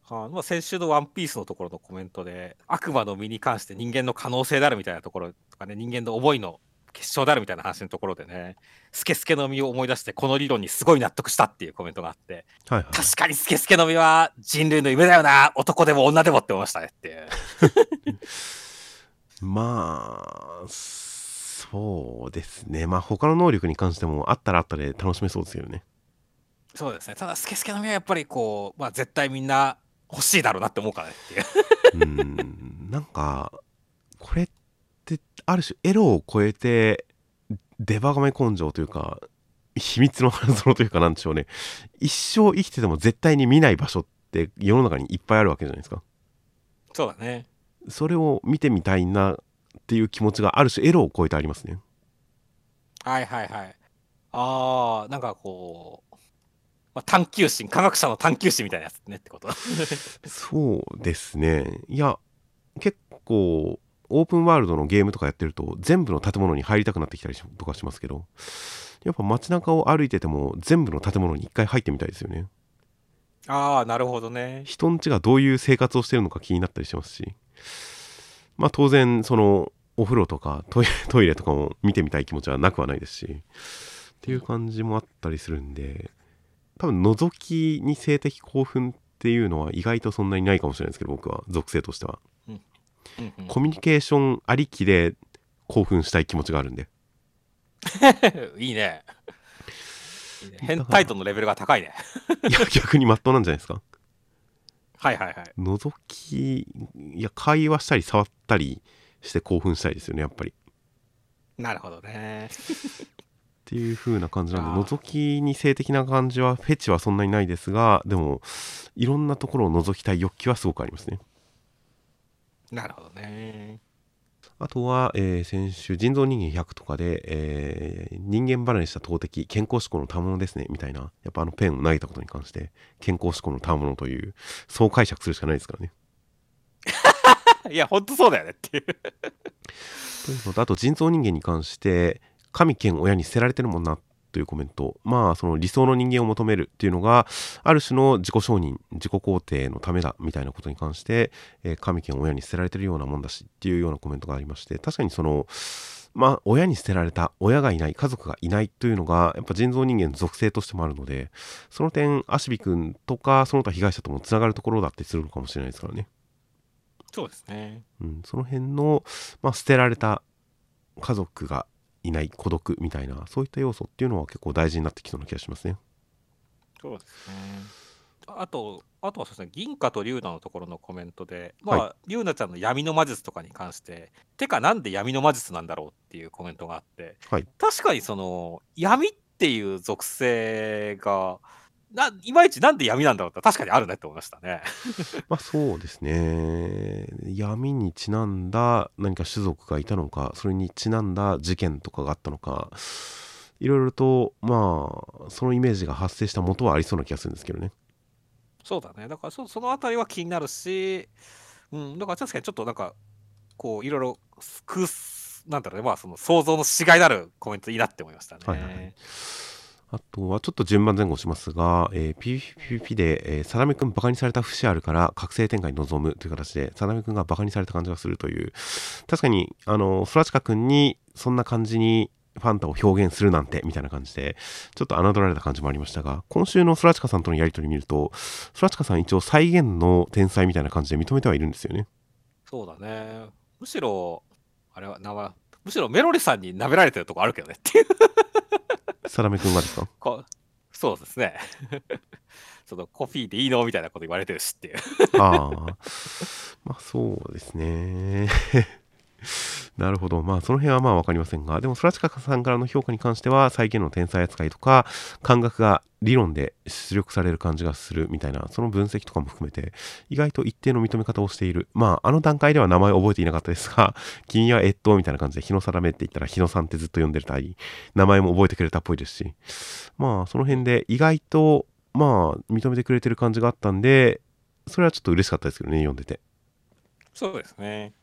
はあまあ、先週のワンピースのところのコメントで、悪魔の実に関して人間の可能性であるみたいなところとかね、人間の思いの結晶であるみたいな話のところでね、スケスケの実を思い出して、この理論にすごい納得したっていうコメントがあって、はいはい。確かにスケスケの実は人類の夢だよな、男でも女でもって思いましたねっていう。*laughs* まあそうですね。まあ他の能力に関してもあったらあったで楽しめそうですけどね。そうですね、ただスケスケの実はやっぱりこう、まあ、絶対みんな欲しいだろうなって思うからねっていう。うん。なんかこれってある種エロを超えてデバガメ根性というか秘密の花園というかなんでしょうね一生生きてても絶対に見ない場所って世の中にいっぱいあるわけじゃないですかそうだね。それを見てみたいなっていう気持ちがある種エロを超えてありますねはいはいはい。ああ、なんかこう、まあ、探求心、科学者の探求心みたいなやつねってこと。*laughs* そうですねいや結構オープンワールドのゲームとかやってると全部の建物に入りたくなってきたりしとかしますけどやっぱ街中を歩いてても全部の建物に一回入ってみたいですよね。ああ、なるほどね。人ん家がどういう生活をしてるのか気になったりしますし。まあ当然そのお風呂とかトイレトイレとかも見てみたい気持ちはなくはないですしっていう感じもあったりするんで多分覗きに性的興奮っていうのは意外とそんなにないかもしれないですけど僕は属性としてはうんうんコミュニケーションありきで興奮したい気持ちがあるんで *laughs* いいね。変態度のレベルが高いね。いや逆にまっとうなんじゃないですかはいはいはい。覗きいや会話したり触ったりして興奮したいですよねやっぱりなるほどね。っていう風な感じなんで覗きに性的な感じはフェチはそんなにないですがでもいろんなところを覗きたい欲求はすごくありますねなるほどね。あとは、えー先週人造人間100とかで、えー人間離れした投擲健康志向の賜物ですねみたいなやっぱあのペンを投げたことに関して健康志向の賜物というそう解釈するしかないですからね *laughs* いや、ほんとそうだよねっていう。というのとあと人造人間に関して神兼親に捨てられてるもんなというコメントまあその理想の人間を求めるっていうのがある種の自己承認自己肯定のためだみたいなことに関して、えー神兼親に捨てられてるようなもんだしっていうようなコメントがありまして確かにそのまあ親に捨てられた親がいない家族がいないというのがやっぱ人造人間の属性としてもあるのでその点アシビ君とかその他被害者ともつながるところだったりするのかもしれないですからねそうですね。うん、その辺の、まあ、捨てられた家族がいない孤独みたいなそういった要素っていうのは結構大事になってきそうな気がしますね。そうですね。あと、あとはそうですね、銀貨と龍奈のところのコメントで、まあ、は龍奈ちゃんの闇の魔術とかに関して、てか、なんで闇の魔術なんだろうっていうコメントがあって、はい確かにその、闇っていう属性が、ないまいちなんで闇なんだろうって確かにあるねって思いましたね。*laughs* まあそうですね闇にちなんだ何か種族がいたのかそれにちなんだ事件とかがあったのかいろいろとまあそのイメージが発生した元はありそうな気がするんですけどね。そうだね。だからそそのあたりは気になるし、うん、だから確かにちょっとなんか、こう、いろいろ、くなんだろうね、まあ、その想像のしがいのあるコメントいいなって思いましたね。はいはいあとはちょっと順番前後しますが、えー、PVP で、えー、サダメ君バカにされた節あるから覚醒展開に臨むという形で、サダメ君がバカにされた感じがするという、確かに、あの、フラチカ君にそんな感じにファンタを表現するなんて、みたいな感じで、ちょっと侮られた感じもありましたが、今週のフラチカさんとのやりとり見ると、フラチカさん一応再現の天才みたいな感じで認めてはいるんですよね。そうだね。むしろ、あれは名前、むしろメロリさんに舐められてるとこあるけどねっていうサラメ君がですか？こそうですね。*laughs* そのコピーでいいの？みたいなこと言われてるしっていうああ。まあそうですね。*laughs* なるほど。まあ、その辺はまあ分かりませんが、でも、ソラチカさんからの評価に関しては、再現の天才扱いとか、感覚が理論で出力される感じがするみたいな、その分析とかも含めて、意外と一定の認め方をしている。まあ、あの段階では名前を覚えていなかったですが、*laughs* 君は越冬みたいな感じで、日野定めって言ったら、日野さんってずっと呼んでるたり、名前も覚えてくれたっぽいですし、まあ、その辺で意外と、まあ、認めてくれてる感じがあったんで、それはちょっと嬉しかったですけどね、読んでて。そうですね。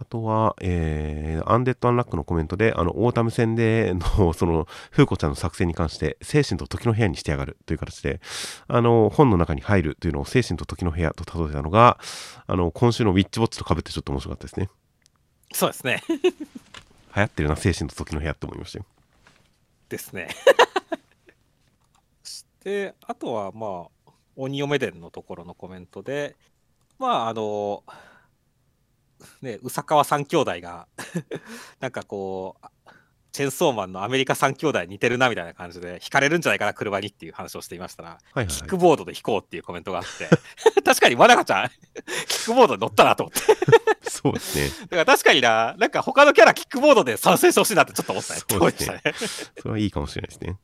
あとは、えー、アンデッド・アンラックのコメントで、あの、オータム戦での、その、風子ちゃんの作戦に関して、精神と時の部屋にしてやがるという形で、あの、本の中に入るというのを精神と時の部屋と例えたのが、あの、今週のウィッチウォッチとかぶってちょっと面白かったですね。そうですね。流行ってるな、精神と時の部屋って思いましたよ。ですね。そ *laughs* して、あとは、まあ、鬼嫁伝のところのコメントで、まあ、あの、ね、宇佐川三兄弟が *laughs* なんかこう、チェンソーマンのアメリカ三兄弟似てるなみたいな感じで、引かれるんじゃないかな、車にっていう話をしていましたら、はいはいはい、キックボードで引こうっていうコメントがあって、*laughs* 確かにまなかちゃん、キックボードに乗ったなと思って *laughs* そうですね。だから確かにな、なんか他のキャラ、キックボードで参戦してほしいなってちょっと思ったね。そうですね。それはいいかもしれないですね。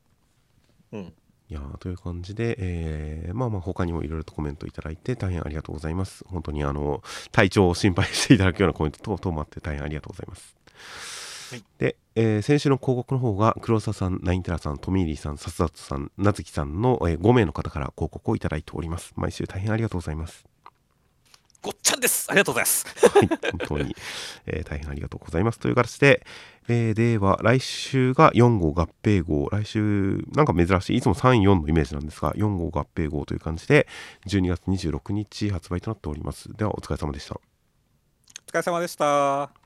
うん。いやという感じで、えー、まあまあ他にもいろいろとコメントいただいて大変ありがとうございます。本当にあの、体調を心配していただくようなコメント等々もあって大変ありがとうございます。はい、で、えー、先週の広告の方が黒沢さん、ナインテラさん、トミーリーさん、サスダットさん、なずきさんの、えー、5名の方から広告をいただいております。毎週大変ありがとうございます。ごっちゃんです。ありがとうございます。はい、本当に、*laughs* えー、大変ありがとうございます。という形で、えー、では、来週が4号合併号。来週、なんか珍しい。いつも3、4のイメージなんですが、4号合併号という感じで、12月26日発売となっております。では、お疲れ様でした。お疲れ様でした。